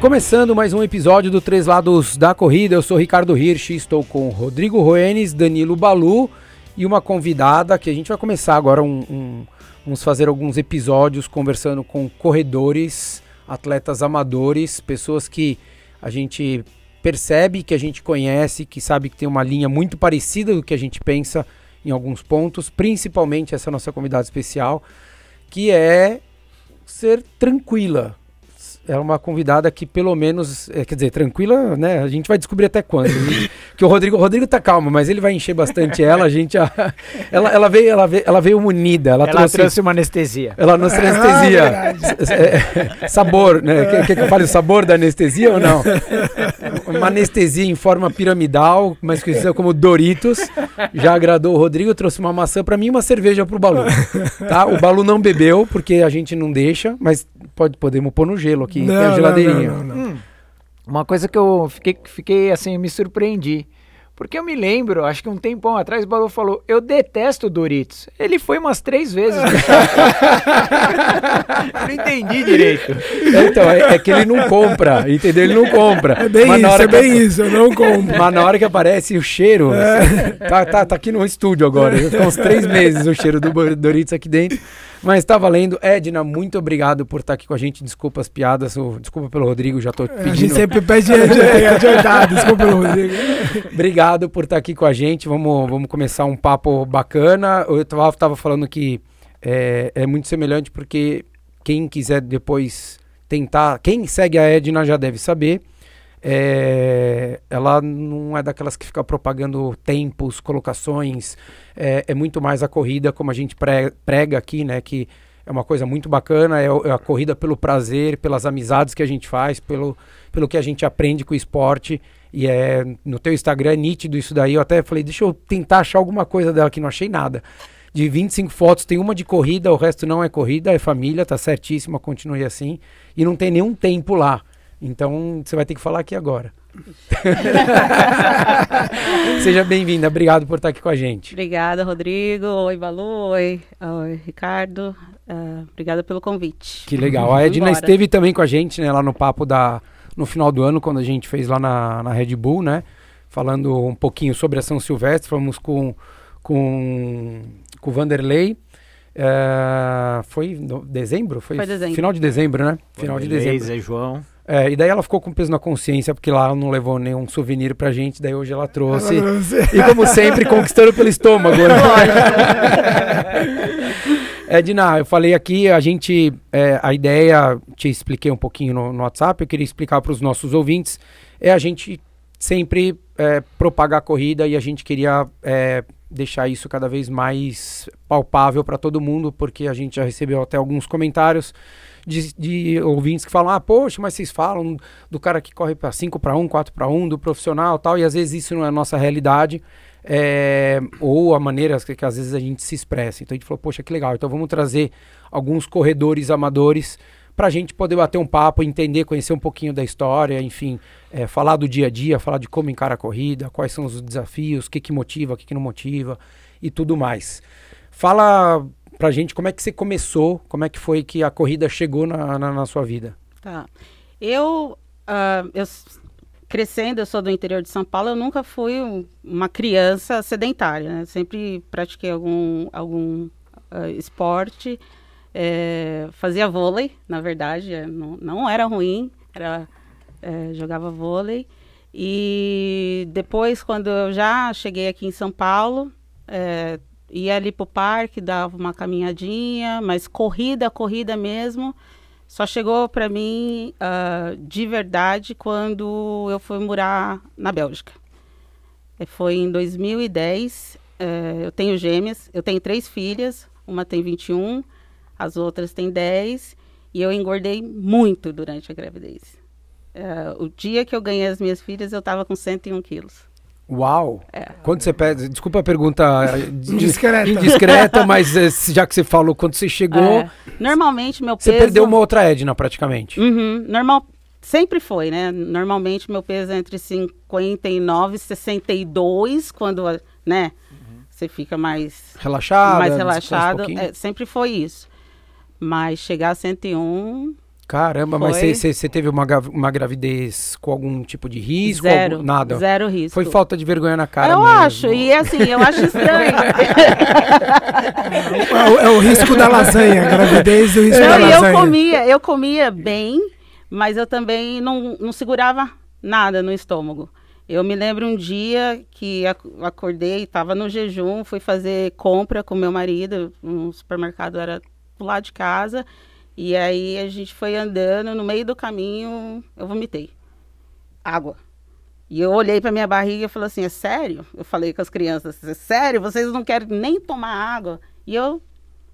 Começando mais um episódio do Três Lados da Corrida, eu sou Ricardo Hirsch, estou com Rodrigo Roenes, Danilo Balu e uma convidada que a gente vai começar agora um, um vamos fazer alguns episódios conversando com corredores, atletas amadores, pessoas que a gente percebe, que a gente conhece, que sabe que tem uma linha muito parecida do que a gente pensa em alguns pontos, principalmente essa nossa convidada especial, que é ser tranquila, é uma convidada que pelo menos, é, quer dizer, tranquila, né? A gente vai descobrir até quando. que o Rodrigo, o Rodrigo tá calmo, mas ele vai encher bastante ela. A gente, a, ela, ela veio, ela veio, ela veio unida. Ela, ela trouxe, trouxe, uma anestesia. Ela trouxe ah, anestesia. É, sabor, né? Quer, quer que eu fale o sabor da anestesia ou não? Uma anestesia em forma piramidal, mas conhecida como Doritos. Já agradou o Rodrigo, trouxe uma maçã para mim e uma cerveja pro Balu. Tá? O Balu não bebeu porque a gente não deixa, mas pode podemos pôr no gelo aqui, não, tem a geladeirinha. Não, não, hum. Uma coisa que eu fiquei, fiquei assim, me surpreendi. Porque eu me lembro, acho que um tempão atrás, o Balu falou: Eu detesto Doritos. Ele foi umas três vezes. não entendi direito. É, então, é, é, que ele não compra, entendeu? Ele não compra. É bem Mas isso, é bem que, isso, eu não compro. Mas na hora que aparece o cheiro, é. tá, tá, tá aqui no estúdio agora. Ficou uns três meses o cheiro do Doritos aqui dentro. Mas tá valendo. Edna, muito obrigado por estar aqui com a gente. Desculpa as piadas, desculpa pelo Rodrigo, já tô pedindo. A gente sempre pede adiantado, desculpa pelo Rodrigo. obrigado por estar aqui com a gente. Vamos, vamos começar um papo bacana. Eu tava, tava falando que é, é muito semelhante porque quem quiser depois tentar, quem segue a Edna já deve saber. É, ela não é daquelas que fica propagando tempos, colocações, é, é, muito mais a corrida, como a gente prega aqui, né? Que é uma coisa muito bacana, é, é a corrida pelo prazer, pelas amizades que a gente faz, pelo, pelo que a gente aprende com o esporte. E é no teu Instagram é nítido isso daí. Eu até falei, deixa eu tentar achar alguma coisa dela que não achei nada. De 25 fotos, tem uma de corrida, o resto não é corrida, é família, tá certíssima, continue assim. E não tem nenhum tempo lá. Então você vai ter que falar aqui agora. Seja bem-vinda, obrigado por estar aqui com a gente. Obrigada, Rodrigo. Oi, Balu. Oi, Oi Ricardo. Uh, obrigada pelo convite. Que legal. A Edna esteve também com a gente, né, lá no papo da no final do ano, quando a gente fez lá na, na Red Bull, né? Falando um pouquinho sobre a São Silvestre. Fomos com, com, com o Vanderlei. Uh, foi no dezembro? Foi, foi dezembro. final de dezembro, né? Final de dezembro. Zé João. É, e daí ela ficou com peso na consciência, porque lá ela não levou nenhum souvenir pra gente, daí hoje ela trouxe. e como sempre, conquistando pelo estômago. Né? Edna, eu falei aqui, a gente, é, a ideia, te expliquei um pouquinho no, no WhatsApp, eu queria explicar para os nossos ouvintes, é a gente sempre é, propagar a corrida e a gente queria é, deixar isso cada vez mais palpável para todo mundo, porque a gente já recebeu até alguns comentários de, de, ouvintes que falam: ah, poxa, mas vocês falam do cara que corre para 5 para 1, 4 para 1, do profissional tal, e às vezes isso não é a nossa realidade. É, ou a maneira que, que, às vezes a gente se expressa. Então a gente falou, poxa, que legal. Então vamos trazer alguns corredores amadores para a gente poder bater um papo, entender, conhecer um pouquinho da história, enfim, é, falar do dia a dia, falar de como encara a corrida, quais são os desafios, o que, que motiva, o que, que não motiva e tudo mais. Fala pra gente como é que você começou, como é que foi que a corrida chegou na, na, na sua vida. Tá. Eu, uh, eu, crescendo, eu sou do interior de São Paulo, eu nunca fui um, uma criança sedentária, né? Sempre pratiquei algum, algum uh, esporte, é, fazia vôlei, na verdade, é, não, não era ruim, era, é, jogava vôlei. E depois, quando eu já cheguei aqui em São Paulo, ia ali pro parque, dava uma caminhadinha, mas corrida, corrida mesmo, só chegou para mim uh, de verdade quando eu fui morar na Bélgica. É, foi em 2010. Uh, é, eu tenho gêmeas, eu tenho três filhas, uma tem 21, as outras têm 10, e eu engordei muito durante a gravidez. Uh, o dia que eu ganhei as minhas filhas, eu estava com 101 quilos. Uau! É. Quando você pede, desculpa a pergunta indiscreta, indiscreta mas eh, já que você falou, quando você chegou. É. Normalmente meu peso. Você perdeu uma outra Edna praticamente. Uhum. Normal, sempre foi, né? Normalmente meu peso é entre 59 e 62, quando, né? Você fica mais Relaxada. mais descansa um relaxado. pouquinho. É, sempre foi isso. Mas chegar a 101, Caramba, mas Foi. você- você teve uma, uma gravidez com algum tipo de risco? zero. algum- nada. Zero risco. Foi falta de vergonha na cara eu mesmo. acho, e assim, eu acho estranho. É o, é o risco da lasanha, a gravidez e o risco da e eu lasanha. comia, eu comia bem, mas eu também não, não segurava nada no estômago. Eu me lembro um dia que ac- acordei, estava no jejum, fui fazer compra com meu marido, um supermercado era do lado de casa, e aí a gente foi andando, no meio do caminho eu vomitei. Água. E eu olhei para minha barriga e falei assim, é sério? Eu falei com as crianças, é sério? Vocês não querem nem tomar água? E eu,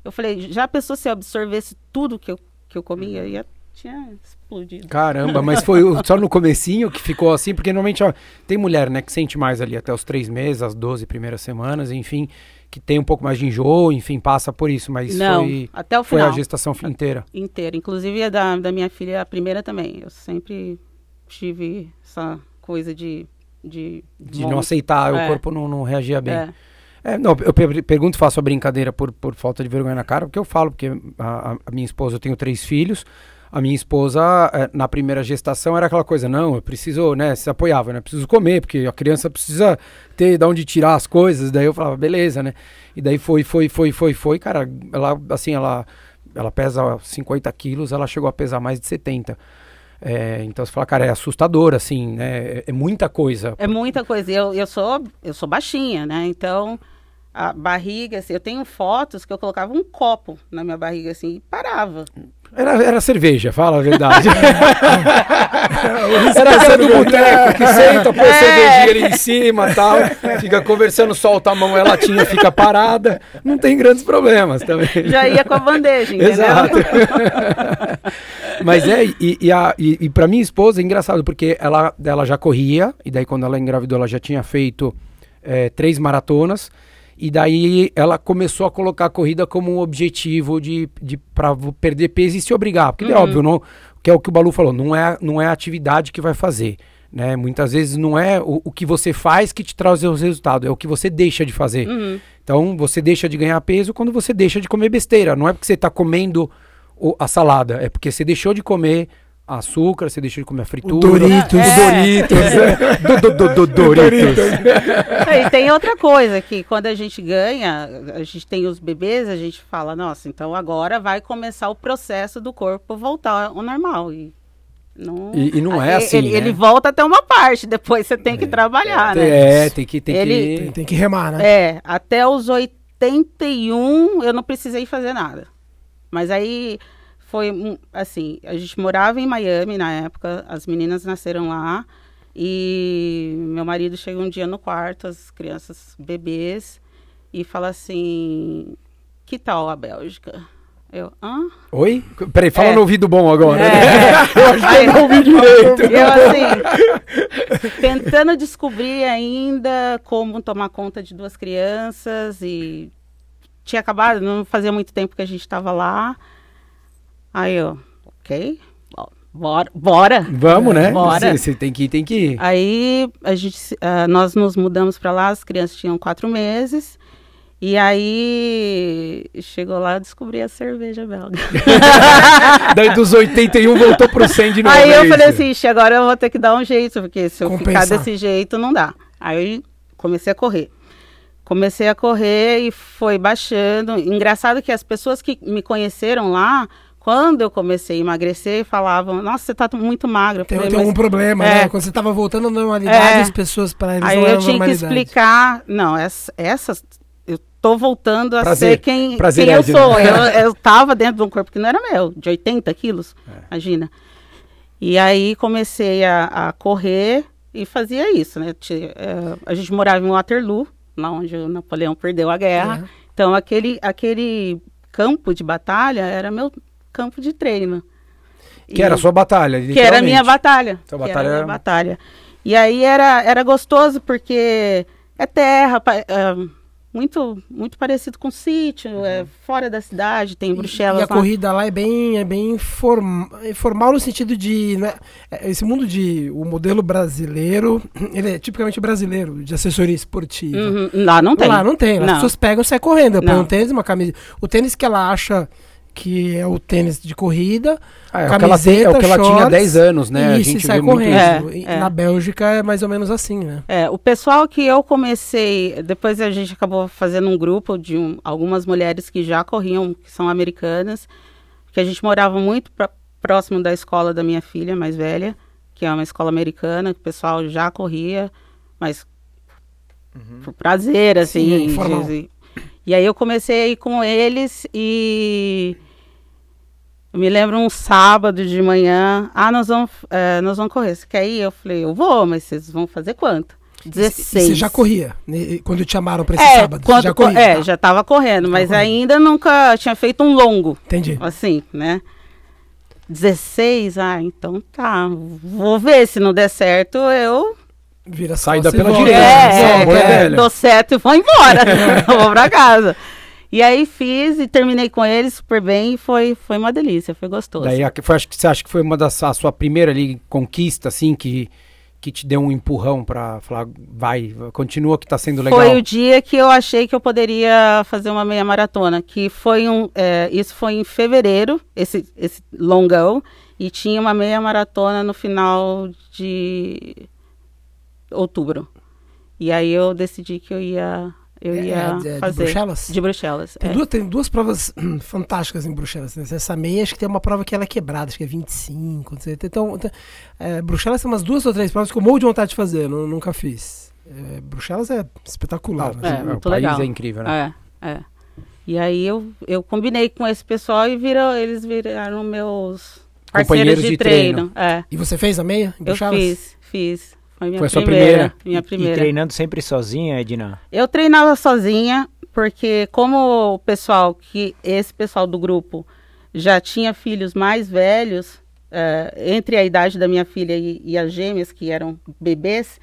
eu falei, já pensou se eu absorvesse tudo que eu, que eu comia? Ia, tinha explodido. Caramba, mas foi só no comecinho que ficou assim, porque normalmente ó, tem mulher, né, que sente mais ali até os três meses, as 12 primeiras semanas, enfim, que tem um pouco mais de enjoo, enfim, passa por isso, mas não, foi, até o foi final. a gestação inteira. inteira. Inclusive a da, da minha filha, a primeira também. Eu sempre tive essa coisa de... De, De não aceitar, o É. corpo não, não reagia bem. É. É, não, eu per- pergunto, faço a brincadeira por, por falta de vergonha na cara, porque eu falo, porque a, a- a minha esposa, eu tenho três filhos, a minha esposa, eh, na primeira gestação, era aquela coisa, não, eu preciso, né, se apoiava, né, preciso comer, porque a criança precisa ter de onde tirar as coisas, daí eu falava, beleza, né, e daí foi, foi, foi, foi, foi, cara, ela, assim, ela, ela pesa 50 quilos, ela chegou a pesar mais de 70, É, então você fala, cara, é assustador, assim, né, é, é muita coisa. É muita coisa. Eu, eu, sou, eu sou baixinha, né? Então, a barriga, assim, eu tenho fotos que eu colocava um copo na minha barriga, assim, e parava. Era, era cerveja, fala a verdade. era aquela do boteco que senta, põe a É. cervejinha ali em cima tal, fica conversando, solta a mão, ela tinha, fica parada. Não tem grandes problemas também. Já ia com a bandeja, entendeu? Exato. Mas é, e, e, a, e, e pra minha esposa é engraçado, porque ela, ela já corria, e daí quando ela engravidou, ela já tinha feito é, três maratonas, e daí ela começou a colocar a corrida como um objetivo de, de para perder peso e se obrigar. Porque é Uhum. óbvio, não, que é o que o Balu falou, não é, não é a atividade que vai fazer. Né? Muitas vezes não é o, o que você faz que te traz os resultados, é o que você deixa de fazer. Uhum. Então você deixa de ganhar peso quando você deixa de comer besteira. Não é porque você está comendo o- a salada, é porque você deixou de comer açúcar, você deixou de comer a fritura. Doritos. O É. Doritos. é. Do, do, do, do, Doritos. É, E tem outra coisa que quando a gente ganha, a gente tem os bebês, a gente fala, nossa, então agora vai começar o processo do corpo voltar ao normal. E não, E- e não é Ele- assim, Ele, né? ele volta até uma parte, depois você tem que trabalhar, né? É, tem que. Tem Ele- Tem, que... tem que remar, né? É, até os 81 eu não precisei fazer nada. Mas aí foi assim, a gente morava em Miami na época, as meninas nasceram lá e meu marido chega um dia no quarto, as crianças bebês e fala assim: "Que tal a Bélgica?" Eu, hã? Oi? Peraí, fala É. no ouvido bom agora. É. Eu acho que eu não ouvi direito. Eu assim, tentando descobrir ainda como tomar conta de duas crianças e tinha acabado, não fazia muito tempo que a gente estava lá. Aí eu, ok, bo- bora, bora. Vamos, né? Bora. Você, tem que ir, tem que ir. Aí a gente, ah, nós nos mudamos para lá, as crianças tinham quatro meses. E aí chegou lá, eu descobri a cerveja belga. Daí dos 81 voltou pro 100 de novo. Aí é eu falei isso? assim, "Ixi, agora eu vou ter que dar um jeito, porque se eu Compensar. ficar desse jeito não dá. Aí comecei a correr. Comecei a correr e foi baixando. Engraçado que as pessoas que me conheceram lá, quando eu comecei a emagrecer, falavam, nossa, você tá muito magra. Eu Tem, falei, tem "Mas algum problema, É. né? Quando você tava voltando à normalidade, É. as pessoas para eles Aí não eu tinha que explicar, não, essa, essas, eu tô voltando a Prazer. ser quem, Prazer, quem eu Edna. sou. Eu, eu tava dentro de um corpo que não era meu, de 80 quilos, É. imagina. E aí comecei a, a correr e fazia isso, né? Eh, a gente morava em Waterloo, lá onde o Napoleão perdeu a guerra. É. Então aquele, aquele campo de batalha era meu campo de treino. Que era a sua batalha. Que era a minha batalha. Sua batalha era a minha era- batalha. E aí era, era gostoso porque é terra, ah, muito muito parecido com sítio, é fora da cidade, tem Bruxelas. E a lá. corrida lá é bem, é bem form, é formal no sentido de. Né, é, esse mundo de. O modelo brasileiro, ele é tipicamente brasileiro, de assessoria esportiva. Uhum, Lá não tem. Lá não tem. As Não. pessoas pegam e saem correndo. Põe um tênis, uma camisa. O tênis que ela acha que é o tênis de corrida. Ah, é o que ela, tem- é o que ela tinha há shorts, 10 anos, né? E a gente sai correndo. É, é. Na Bélgica é mais ou menos assim, né? É, o pessoal que eu comecei, depois a gente acabou fazendo um grupo de um- algumas mulheres que já corriam, que são americanas, que a gente morava muito pra- próximo da escola da minha filha mais velha, que é uma escola americana, que o pessoal já corria, mas por prazer, assim. Sim, e aí eu comecei a ir com eles e eu me lembro um sábado de manhã, ah, nós vamos, eh, nós vamos correr, você quer ir? Eu falei, eu vou, mas vocês vão fazer quanto? E 16. Você já corria, né, quando te chamaram pra esse É, sábado? quando, já corria? é, tá. já estava correndo, mas correndo. ainda nunca tinha feito um longo, Entendi. assim, né? 16, ah, então tá, vou ver, se não der certo, eu Vira Saída pela direita. é, é, dou certo e vou embora, vou pra casa. E aí fiz e terminei com eles super bem e foi, foi uma delícia, foi gostoso. Daí, foi, acho que você acha que foi uma das a sua primeira ali conquista, assim, que, que te deu um empurrão pra falar, vai, continua que tá sendo legal. Foi o dia que eu achei que eu poderia fazer uma meia maratona, que foi um, é, isso foi em fevereiro, esse, esse longão, e tinha uma meia maratona no final de outubro. E aí eu decidi que eu ia, eu É, ia é, de fazer. Bruxelas? De Bruxelas. Tem, é. duas, tem duas provas hum, fantásticas em Bruxelas. né? Essa meia, acho que tem uma prova que ela é quebrada, acho que é 25. não sei. Então, tem- é, Bruxelas tem umas duas ou três provas que eu morro de vontade de fazer, nu- nunca fiz. É, Bruxelas é espetacular. Ah, né? É, o muito país legal. é incrível, né? É, é. E aí eu, eu combinei com esse pessoal e viram, eles viraram meus parceiros de, de treino. É. E você fez a meia em Eu Bruxelas? fiz, fiz. Foi minha Foi a sua primeira. primeira? Minha E primeira. treinando sempre sozinha, Edna? Eu treinava sozinha, porque como o pessoal, que esse pessoal do grupo já tinha filhos mais velhos, eh, entre a idade da minha filha e, e as gêmeas, que eram bebês,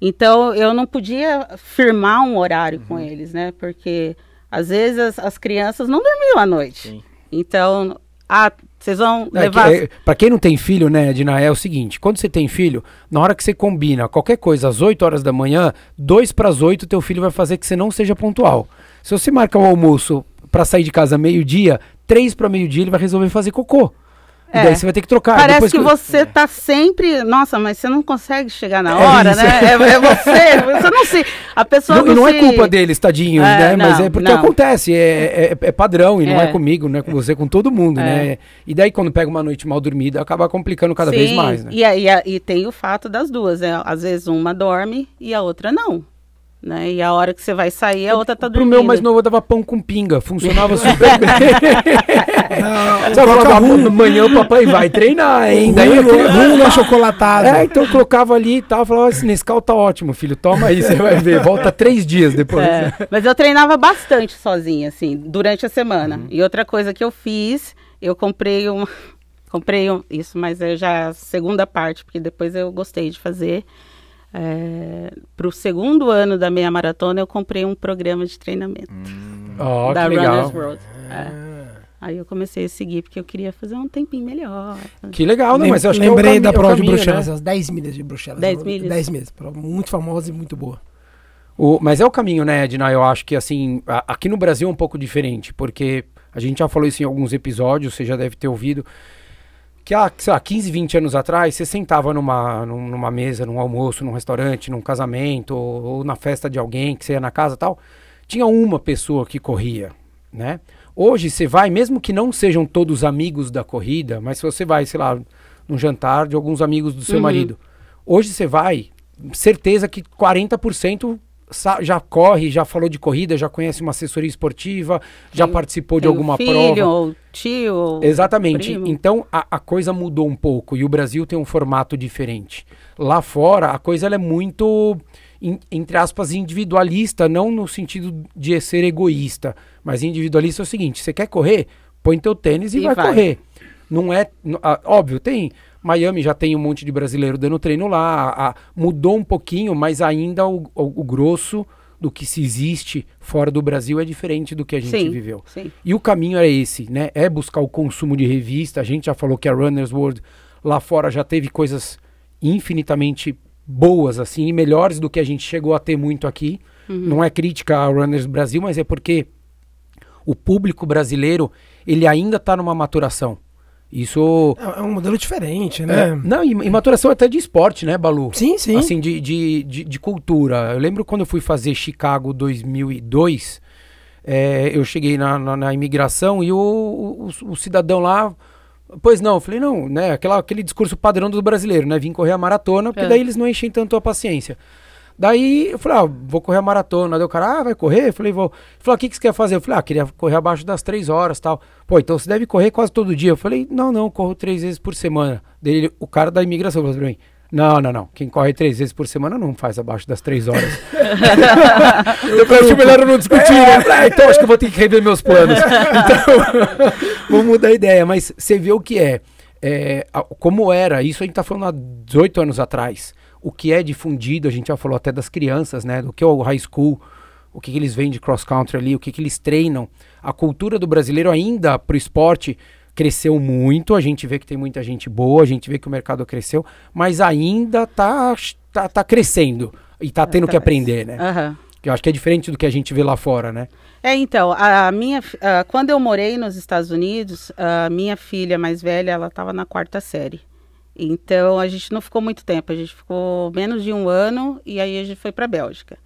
então eu não podia firmar um horário com eles, né? Porque às vezes as, as crianças não dormiam à noite. Sim. Então, ah, vocês vão É, levar. que, é, pra quem não tem filho, né, Edna, é o seguinte: quando você tem filho, na hora que você combina qualquer coisa às 8 horas da manhã, 2 para as 8, teu filho vai fazer que você não seja pontual. Se você marca o almoço pra sair de casa meio-dia, 3 para meio-dia ele vai resolver fazer cocô. E É. daí você vai ter que trocar. Parece Depois que você tá sempre. Nossa, mas você não consegue chegar na hora, isso. né? É, é você. Você não se. A pessoa Não, e não se... é culpa deles, tadinhos, É, né? Mas não, é porque não. acontece, é, é- é padrão, e não é É. comigo, não é com você, é com todo mundo, É. né? E daí quando pega uma noite mal dormida, acaba complicando cada vez Sim, mais, né? E, e, e tem o fato das duas, né? Às vezes uma dorme e a outra não. Né? E a hora que você vai sair, a outra tá Pro dormindo. meu mais novo eu dava pão com pinga, funcionava super bem. Não, Só coloca falava, rum, amanhã o papai vai treinar, hein? Daí rum, aquele... rum no achocolatado. É, então eu colocava ali e tal, falava, esse Nescau tá ótimo, filho, toma aí, você vai ver, volta três dias depois. É, mas eu treinava bastante sozinha, assim, durante a semana. Uhum. E outra coisa que eu fiz, eu comprei um. Comprei um, isso, mas é já a segunda parte, porque depois eu gostei de fazer. É, Para o segundo ano da meia maratona, eu comprei um programa de treinamento Ó, da que legal. Runners World. É. Aí eu comecei a seguir, porque eu queria fazer um tempinho melhor. Que legal, não, Lem- mas eu acho que é Lembrei cami- da é prova de Bruxelas, né? as 10 milhas de Bruxelas. 10 Uma- milhas. 10 milhas. Prova muito famosa e muito boa. O- mas é o caminho, né, Edna? Eu acho que, assim, a- aqui no Brasil é um pouco diferente, porque a gente já falou isso em alguns episódios, você já deve ter ouvido, que há, sei lá, 15, 20 anos atrás, você sentava numa, num- numa mesa, num almoço, num restaurante, num casamento, ou, ou na festa de alguém, que você ia na casa e tal, tinha uma pessoa que corria, né? Hoje você vai, mesmo que não sejam todos amigos da corrida, mas se você vai, sei lá, num jantar de alguns amigos do seu Uhum. marido, hoje você vai, certeza que 40% sa- já corre, já falou de corrida, já conhece uma assessoria esportiva, já Tem- participou de um alguma filho, prova. ou tio, ou Exatamente. primo. Então a, a coisa mudou um pouco e o Brasil tem um formato diferente. Lá fora a coisa é muito, in- entre aspas, individualista, não no sentido de ser egoísta, mas individualista é o seguinte: você quer correr, põe teu tênis e, E vai, vai. correr. Não é, óbvio, tem Miami já tem um monte de brasileiro dando treino lá, a- a- mudou um pouquinho, mas ainda o, o- o grosso do que se existe fora do Brasil é diferente do que a gente Sim, viveu. sim. E o caminho é esse, né? É buscar o consumo de revista. A gente já falou que a Runner's World lá fora já teve coisas infinitamente boas, assim, e melhores do que a gente chegou a ter muito aqui. Não é crítica a Runners Brasil, mas é porque o público brasileiro, ele ainda está numa maturação. Isso... É é um modelo diferente, né? É, não, e, e maturação até de esporte, né, Balu? Sim, sim. Assim, de, de, de, de cultura. Eu lembro quando eu fui fazer Chicago 2002, é, eu cheguei na, na, na imigração e o, o, o cidadão lá... Pois não, eu falei, não, né, aquela, aquele discurso padrão do brasileiro, né, vim correr a maratona, porque É. daí eles não enchem tanto a paciência. Daí eu falei, ah, vou correr a maratona. Daí o cara, ah, vai correr? Eu falei, vou. Ele falou, o que, que você quer fazer? Eu falei, ah, queria correr abaixo das três horas tal. Pô, então você deve correr quase todo dia. Eu falei, não, não, corro três vezes por semana. Daí o cara da imigração falou pra mim, não, não, não. Quem corre três vezes por semana não faz abaixo das três horas. eu acho melhor eu não discutir, né? Eu falei, ah, então acho que eu vou ter que rever meus planos. Então, vamos mudar a ideia. Mas você vê o que é. é, como era, isso a gente tá falando há 18 anos atrás. O que é difundido, a gente já falou até das crianças, né? Do que é o high school, o que, que eles vêm de cross country ali, o que, que eles treinam. A cultura do brasileiro ainda pro esporte cresceu muito, a gente vê que tem muita gente boa, a gente vê que o mercado cresceu, mas ainda tá, tá, tá crescendo e tá tendo que Atrás. aprender, né? Que eu acho que é diferente do que a gente vê lá fora, né? É, então, a minha, ah, quando eu morei nos Estados Unidos, a minha filha mais velha, ela estava na quarta série. Então, a gente não ficou muito tempo, a gente ficou menos de um ano e aí a gente foi para a Bélgica.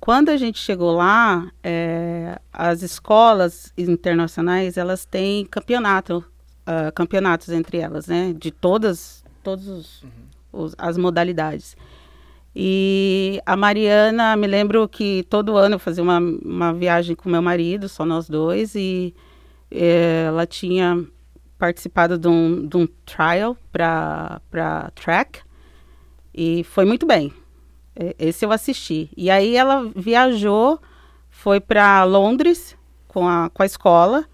Quando a gente chegou lá, eh, as escolas internacionais, elas têm campeonato, ah, campeonatos entre elas, né? De todas, todos os, os- as modalidades. E a Mariana, me lembro que todo ano eu fazia uma, uma viagem com meu marido, só nós dois, e eh, ela tinha participado de um, de um trial para track, e foi muito bem. Esse eu assisti. E aí ela viajou, foi para Londres com a, com a escola,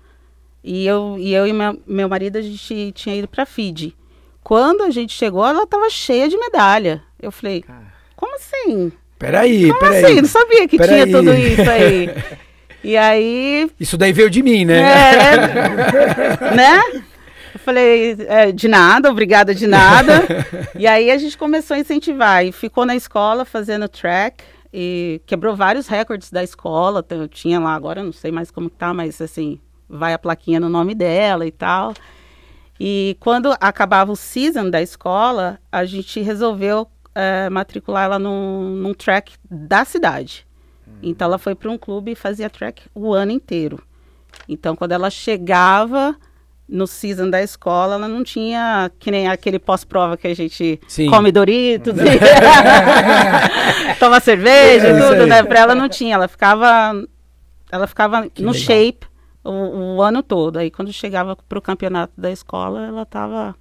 e eu e, eu e meu, meu marido, a gente tinha ido para Fiji. Quando a gente chegou, ela estava cheia de medalha. Eu falei, como assim? Peraí, Como peraí. assim? Não sabia que Peraí. tinha tudo isso aí. E aí, Isso daí veio de mim, né? é, né? Eu falei, é, de nada, obrigada de nada. e aí a gente começou a incentivar. E ficou na escola fazendo track. E quebrou vários recordes da escola. Eu tinha lá, agora não sei mais como tá, mas assim, vai a plaquinha no nome dela e tal. E quando acabava o season da escola, a gente resolveu eh, matricular ela num, num track da cidade. Então ela foi para um clube e fazia track o ano inteiro. Então quando ela chegava no season da escola, ela não tinha que nem aquele pós-prova que a gente Sim. come Doritos, e toma cerveja, É tudo, né? Para ela não tinha, ela ficava ela ficava Que no legal. shape o, o ano todo. Aí quando chegava pro campeonato da escola, ela tava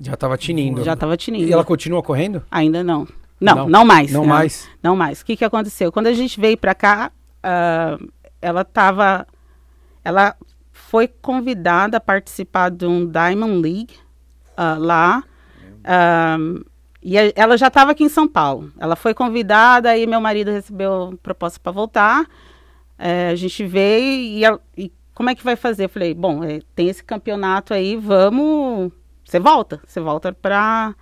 Já tava tinindo. já tava tinindo. E ela continua correndo? Ainda não. Não, Não. não, mais. Não mais? Não mais. O que, que aconteceu? Quando a gente veio para cá, ah, ela estava. Ela foi convidada a participar de um Diamond League ah, lá. Ah, e ela já estava aqui em São Paulo. Ela foi convidada, aí meu marido recebeu proposta para voltar. Eh, a gente veio e, ela- e como é que vai fazer? Eu falei, bom, eh, tem esse campeonato aí, vamos. Você volta. Você volta para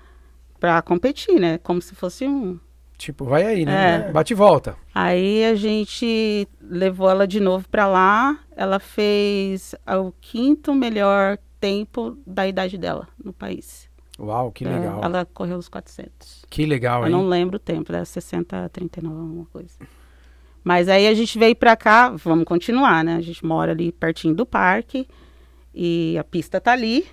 para competir, né? Como se fosse um. Tipo, vai aí, né? É. Bate e volta. Aí a gente levou ela de novo para lá. Ela fez o quinto melhor tempo da idade dela no país. Uau, que É, legal. ela correu os 400. Que legal, Eu hein? não lembro o tempo, era 60, 39, alguma coisa. Mas aí a gente veio pra cá, vamos continuar, né? A gente mora ali pertinho do parque e a pista tá ali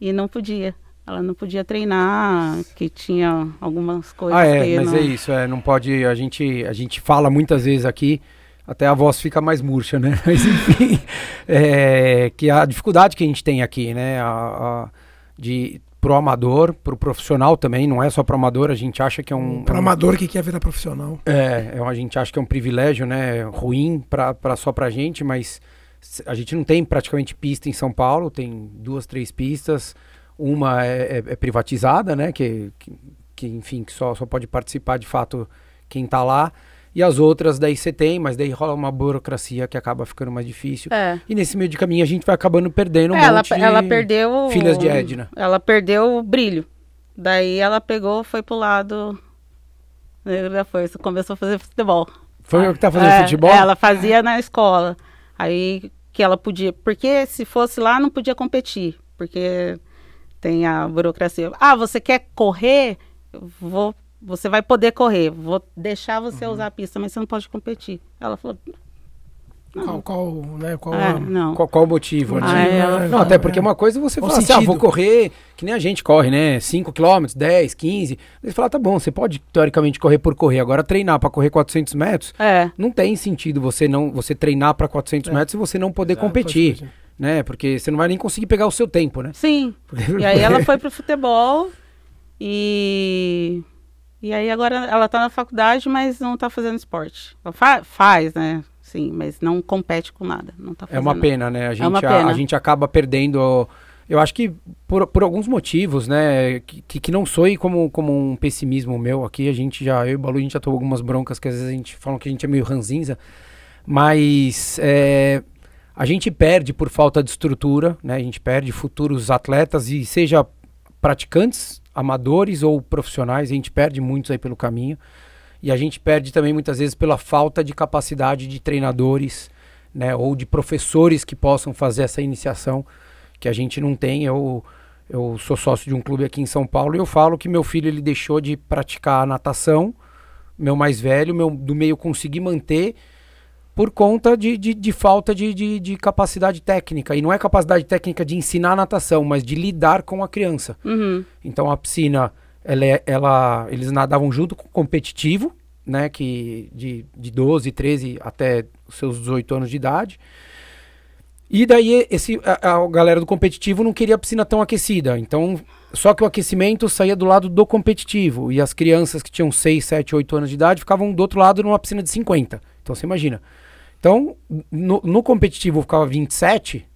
e não podia. Ela não podia treinar, que tinha algumas coisas Ah, é, mas não... é isso, é, não pode, a gente, a gente fala muitas vezes aqui, até a voz fica mais murcha, né? Mas enfim, é, que a dificuldade que a gente tem aqui, né? A, a- de pro amador, pro profissional também, não é só pro amador, a gente acha que é um, Para é um- amador que quer virar profissional. É, é, a gente acha que é um privilégio, né? Ruim pra, pra, só pra gente, mas a gente não tem praticamente pista em São Paulo, tem duas, três pistas. Uma é, é- é privatizada, né? Que, que, que, enfim, que só, só pode participar de fato quem tá lá. E as outras daí você tem, mas daí rola uma burocracia que acaba ficando mais difícil. É. E nesse meio de caminho a gente vai acabando perdendo um É, ela, monte ela perdeu. filhas de Edna. Ela perdeu o brilho. Daí ela pegou, foi pro lado negro da força, começou a fazer futebol. Foi o que tá fazendo É, futebol? Ela fazia na escola. Aí que ela podia. Porque se fosse lá, não podia competir. Porque tem a burocracia. Ah, você quer correr? Eu Vou, você vai poder correr. Vou deixar você Uhum. usar a pista, mas você não pode competir. Ela falou. Qual, qual, né, qual É, a- não. Qual, qual o motivo, né? Ah, ela- Não, até porque uma coisa é você Qual fala assim, ah, vou correr, que nem a gente corre, né? 5 km, 10, 15. Aí você fala, tá bom, você pode teoricamente correr por correr. Agora treinar pra correr 400 metros, É. não tem sentido você não você treinar pra 400 É. metros e você não poder Exato, competir, pode né? Porque você não vai nem conseguir pegar o seu tempo, né? Sim. E aí ela foi pro futebol e. E aí agora ela tá na faculdade, mas não tá fazendo esporte. Ela fa- faz, né? Sim, mas não compete com nada. Não tá É uma fazendo. pena, né? A gente, uma a- pena. A, gente acaba perdendo. Eu acho que por, por alguns motivos, né? Que, que, que não soe como, como um pessimismo meu aqui. A gente já, eu e o Balu, a gente já tomou algumas broncas que às vezes a gente fala que a gente é meio ranzinza. Mas é, a gente perde por falta de estrutura, né? A gente perde futuros atletas e seja praticantes, amadores ou profissionais, a gente perde muitos aí pelo caminho. E a gente perde também muitas vezes pela falta de capacidade de treinadores, né, ou de professores que possam fazer essa iniciação que a gente não tem. Eu, eu sou sócio de um clube aqui em São Paulo e eu falo que meu filho ele deixou de praticar natação, meu mais velho, meu do meio consegui manter por conta de, de, de falta de, de, de capacidade técnica. E não é capacidade técnica de ensinar natação, mas de lidar com a criança. Uhum. Então a piscina, ela, é- ela, eles nadavam junto com o competitivo, né, que de, de 12, 13 até os seus 18 anos de idade. E daí esse, a, a galera do competitivo não queria a piscina tão aquecida. Então, só que o aquecimento saía do lado do competitivo. E as crianças que tinham 6, 7, 8 anos de idade ficavam do outro lado numa piscina de 50. Então você imagina. Então, no, no competitivo ficava 27,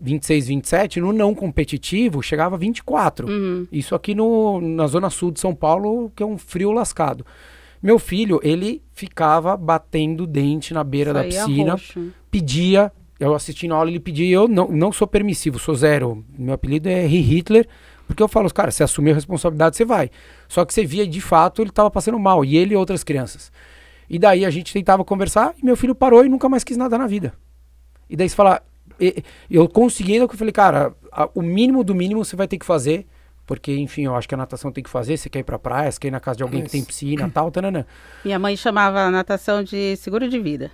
26, 27. No não competitivo chegava a 24. Uhum. Isso aqui no, na zona sul de São Paulo, que é um frio lascado. Meu filho, ele ficava batendo dente na beira da Saía piscina, roxo. pedia, eu assistindo a aula, ele pedia, eu não, não sou permissivo, sou zero. Meu apelido é Hitler, porque eu falo, cara, você assumiu a responsabilidade, você vai. Só que você via, de fato, ele estava passando mal, e ele e outras crianças. E daí a gente tentava conversar, e meu filho parou e nunca mais quis nada na vida. E daí você fala, e- eu consegui, eu falei, cara, a- o mínimo do mínimo você vai ter que fazer, porque, enfim, eu acho que a natação tem que fazer, você quer ir pra praia, você quer ir na casa de alguém que tem piscina e tal, tananã. Minha mãe chamava a natação de seguro de vida.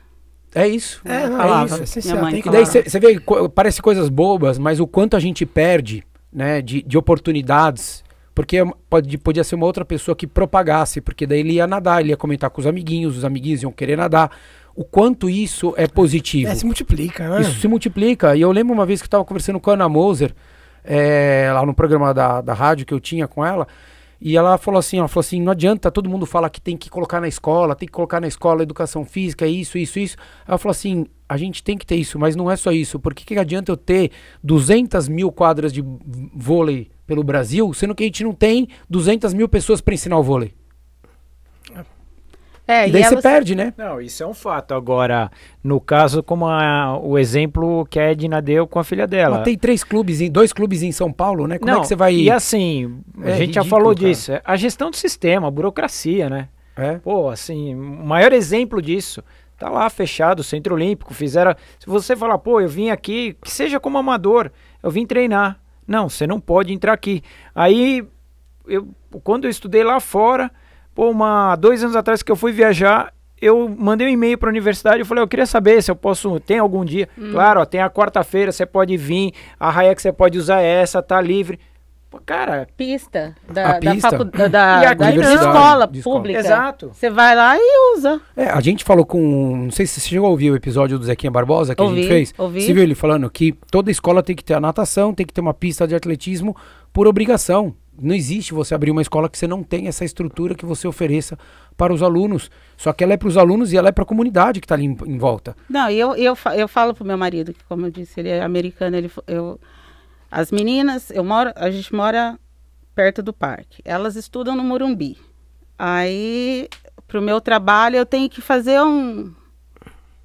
É isso. É, não, Falava. é isso, é essencial. Minha mãe tem que E daí você vê, parece coisas bobas, mas o quanto a gente perde, né, de, de oportunidades, porque é pode, podia ser uma outra pessoa que propagasse, porque daí ele ia nadar, ele ia comentar com os amiguinhos, os amiguinhos iam querer nadar. O quanto isso é positivo. É, se multiplica, né? Isso se multiplica. E eu lembro uma vez que eu estava conversando com a Ana Moser, é, lá no programa da, da rádio que eu tinha com ela, e ela falou assim, ela falou assim, não adianta, todo mundo fala que tem que colocar na escola, tem que colocar na escola educação física, isso, isso, isso. Ela falou assim, a gente tem que ter isso, mas não é só isso. Por que, adianta eu ter 200 mil quadras de vôlei pelo Brasil, sendo que a gente não tem 200 mil pessoas para ensinar o vôlei? É, e daí você elas- perde, né? Não, isso é um fato. Agora, no caso, como a- o exemplo que a Edna deu com a filha dela. Mas tem três clubes, em, dois clubes em São Paulo, né? Como é Não, que você vai... E assim, a É gente já ridículo, falou cara. disso. é A gestão do sistema, a burocracia, né? É? Pô, assim, o maior exemplo disso. Tá lá fechado, o Centro Olímpico, fizeram. Se você falar, pô, eu vim aqui, que seja como amador, eu vim treinar. Não, você não pode entrar aqui. Aí, eu, quando eu estudei lá fora, pô, uma, dois anos atrás que eu fui viajar, eu mandei um e-mail para a universidade, eu falei, eu queria saber se eu posso, tem algum dia. Claro, ó, tem a quarta-feira, você pode vir, a raia que você pode usar essa, tá livre. Pô, cara, pista A da, da, pista. facu- da, da, E da escola De escola. pública. Exato. Você vai lá e usa. É, a gente falou com. Não sei se você chegou a ouvir o episódio do Zequinha Barbosa que a Ouvi, gente fez. ouvi. Você viu ele falando que toda escola tem que ter a natação, tem que ter uma pista de atletismo por obrigação. Não existe você abrir uma escola que você não tem essa estrutura que você ofereça para os alunos. Só que ela é para os alunos e ela é para a comunidade que está ali em, em volta. Não, e eu, eu, eu falo pro meu marido, que como eu disse, ele é americano, ele, eu, as meninas, eu moro, a gente mora perto do parque. Elas estudam no Morumbi. Aí pro meu trabalho, eu tenho que fazer um.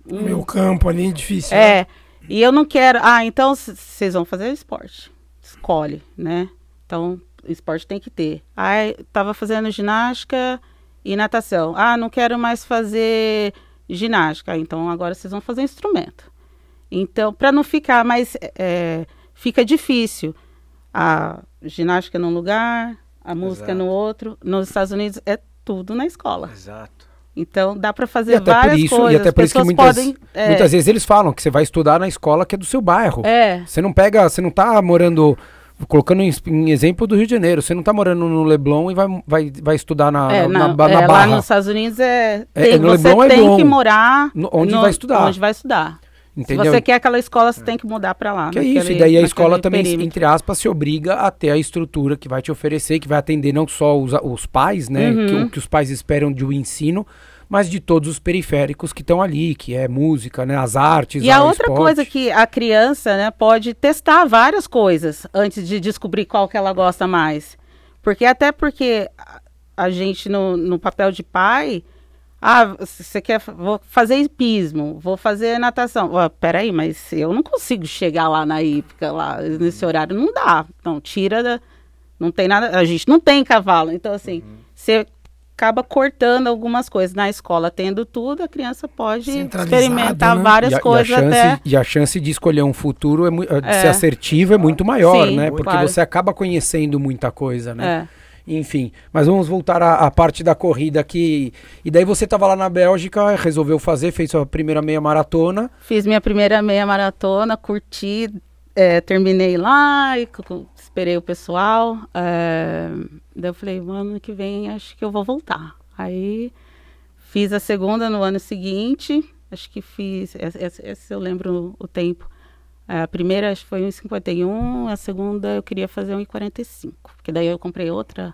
No meu campo ali, difícil. É. né? E eu não quero. Ah, então vocês vão fazer esporte. Escolhe, né? Então, esporte tem que ter. Ah, eu tava fazendo ginástica e natação. Ah, não quero mais fazer ginástica. Ah, Então, agora vocês vão fazer instrumento. Então, para não ficar mais. é, fica difícil. A ginástica num lugar, a música Exato. no outro. Nos Estados Unidos é tudo na escola. Exato. Então, dá para E fazer até várias por isso, coisas. e até por isso que muitas, podem. é, muitas vezes eles falam que você vai estudar na escola que é do seu bairro. É, Você não pega, você não tá morando, colocando em, em exemplo do Rio de Janeiro, você não tá morando no Leblon e vai, vai, vai estudar na, É, na, na, na é, lá Barra. nos Estados Unidos é, É, tem- no você Leblon é tem que morar No- onde vai estudar. Onde vai estudar. Entendeu? Se você quer aquela escola, você tem que mudar para lá. Que é naquele- isso, e daí a escola também, perímetro. entre aspas, se obriga a ter a estrutura que vai te oferecer, que vai atender não só os, os pais, né, Uhum. que, o que os pais esperam de um ensino, mas de todos os periféricos que estão ali, que é música, né, as artes, E a outra esporte. coisa que a criança né, pode testar várias coisas antes de descobrir qual que ela gosta mais. Porque até porque a- gente no, no papel de pai, ah, você quer vou fazer hipismo, vou fazer natação. Ó, peraí, mas eu não consigo chegar lá na hípica, lá nesse horário, não dá. Então, tira da. Não tem nada. A gente não tem cavalo. Então, assim, você acaba cortando algumas coisas. Na escola, tendo tudo, a criança pode experimentar né? várias e a, coisas e a chance, até. e a chance de escolher um futuro, é, de É. ser assertivo, é muito maior, Sim, né? Porque claro. você acaba conhecendo muita coisa, né? É. Enfim, mas vamos voltar à, à parte da corrida aqui. E daí você estava lá na Bélgica, resolveu fazer, fez sua primeira meia maratona. Fiz minha primeira meia maratona, curti, é, terminei lá, e esperei o pessoal. é, daí eu falei, ano que vem acho que eu vou voltar. Aí fiz a segunda no ano seguinte, acho que fiz, essa, essa- essa eu lembro o tempo. É, A primeira acho que foi 1,51, a segunda eu queria fazer 1,45, porque daí eu comprei outra.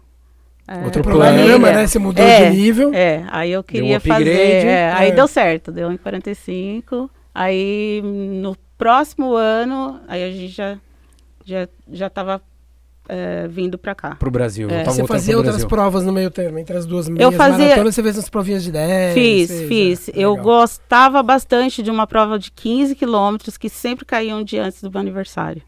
é, Outro Programa, né? Você mudou É, de nível. É, aí eu queria upgrade, fazer. é, Aí é. deu certo, deu em 45. Aí no próximo ano, aí a gente já já já tava é, vindo pra cá. Pro Brasil. É. eu tava Você fazia outras Brasil. provas no meio termo, entre as duas meias fazia- maratonas, você fez umas provinhas de 10. Fiz, fez, fiz. é, eu legal. gostava bastante de uma prova de 15 quilômetros que sempre caía um dia antes do meu aniversário.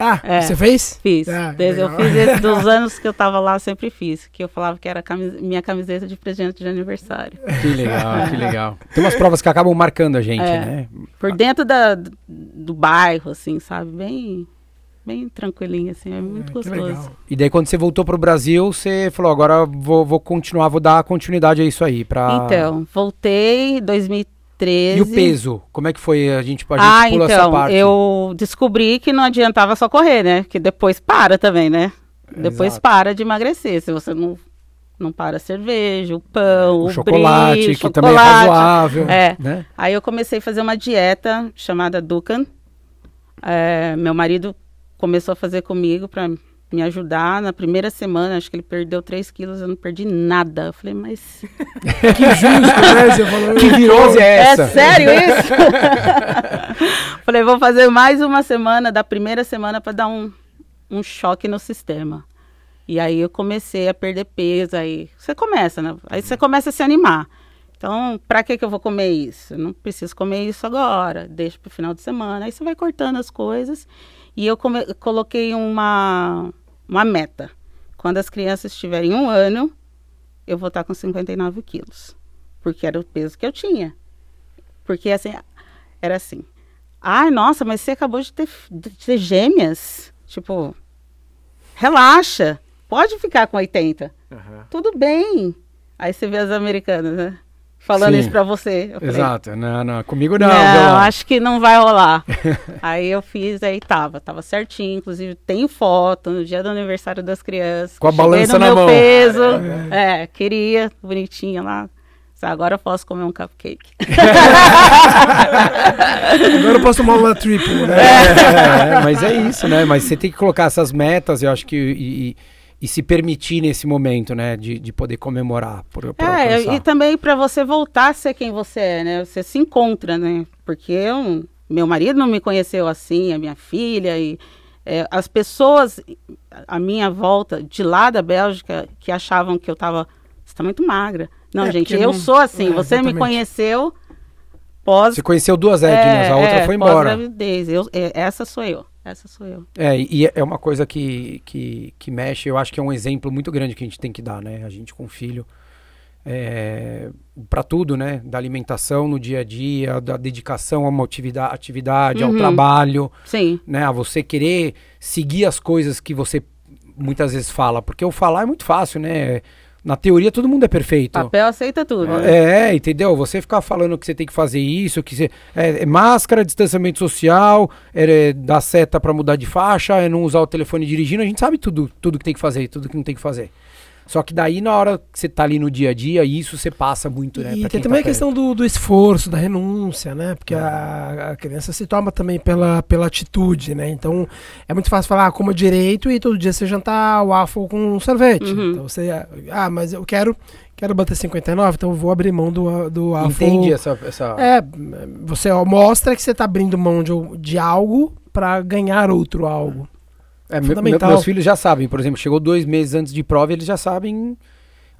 Ah, É. você fez? Fiz. Ah, Desde, eu fiz esse dos anos que eu tava lá, eu sempre fiz. Que eu falava que era camis- minha camiseta de presente de aniversário. Que legal, que legal. Tem umas provas que acabam marcando a gente, É. né? Por dentro da, do bairro, assim, sabe? Bem, bem tranquilinho, assim. É muito que gostoso. E daí quando você voltou pro Brasil, você falou, agora vou, vou continuar, vou dar continuidade a isso aí. Pra... Então, voltei em 2013. E o peso? Como é que foi? A gente, a gente ah, pula essa então, parte. eu descobri que não adiantava só correr, né? Que depois para também, né? Depois Exato. para de emagrecer. Se você não, não para a cerveja, o pão, o, O chocolate, brie, que também é chocolate. razoável. É. Né? Aí eu comecei a fazer uma dieta chamada Dukan. É, meu marido começou a fazer comigo para me ajudar. Na primeira semana, acho que ele perdeu 3 quilos, eu não perdi nada. Eu falei, mas Que justo, né? Você falou. Que virose é essa? é sério isso? falei, vou fazer mais uma semana, da primeira semana, para dar um, um choque no sistema. E aí eu comecei a perder peso, aí você começa, né? Aí você começa a se animar. Então, para que que eu vou comer isso? Eu não preciso comer isso agora, deixa para o final de semana. Aí você vai cortando as coisas. E eu coloquei uma, uma meta. Quando as crianças tiverem um ano, eu vou estar com 59 quilos. Porque era o peso que eu tinha. Porque assim, era assim. Ai, nossa, mas você acabou de ter, de ter gêmeas. Tipo, relaxa. Pode ficar com 80. Tudo bem. Aí você vê as americanas, né? Falando Sim. isso pra você. Eu falei, Exato. Não, não. Comigo não. não, violão. acho que não vai rolar. aí eu fiz, aí tava, tava certinho. Inclusive, tenho foto no dia do aniversário das crianças. Com a balança no na meu mão. peso. É, queria, bonitinha lá. Agora eu posso comer um cupcake. Agora eu posso tomar uma triple, né? É, mas é isso, né? Mas você tem que colocar essas metas, eu acho que. E, e- e se permitir nesse momento, né? De, de poder comemorar. Por, por É, alcançar. e também para você voltar a ser quem você é, né? Você se encontra, né? Porque eu, meu marido não me conheceu assim, a minha filha e é, as pessoas à minha volta de lá da Bélgica que achavam que eu tava, você tá muito magra. Não, É, gente, eu não- sou assim. é, você me exatamente. conheceu pós. Você conheceu duas Ednas, a outra foi embora. Pós-gravidez. Eu, é, essa sou eu. Essa sou eu. É, e é uma coisa que, que, que mexe, eu acho que é um exemplo muito grande que a gente tem que dar, né? A gente com filho, é, para tudo, né? Da alimentação no dia a dia, da dedicação a uma atividade, atividade ao Uhum. trabalho, Sim. né? A você querer seguir as coisas que você muitas vezes fala, porque o falar é muito fácil, né? Na teoria todo mundo é perfeito. Papel aceita tudo. né? É, entendeu? Você ficar falando que você tem que fazer isso, que você. É, é máscara, distanciamento social, é, é dar seta pra mudar de faixa, é não usar o telefone dirigindo, a gente sabe tudo, tudo que tem que fazer, tudo que não tem que fazer. Só que daí, na hora que você tá ali no dia a dia, isso você passa muito, né? E tem também tá a questão do, do esforço, da renúncia, né? Porque a, a criança se toma também pela, pela atitude, né? Então é muito fácil falar, ah, coma direito e todo dia você jantar waffle com sorvete. Uhum. Então você, ah, mas eu quero, quero bater 59, então eu vou abrir mão do, do waffle. Entende essa. essa... É, você ó, mostra que você tá abrindo mão de, de algo para ganhar outro algo. É, meu- fundamental. meus filhos já sabem, por exemplo, chegou dois meses antes de prova, eles já sabem,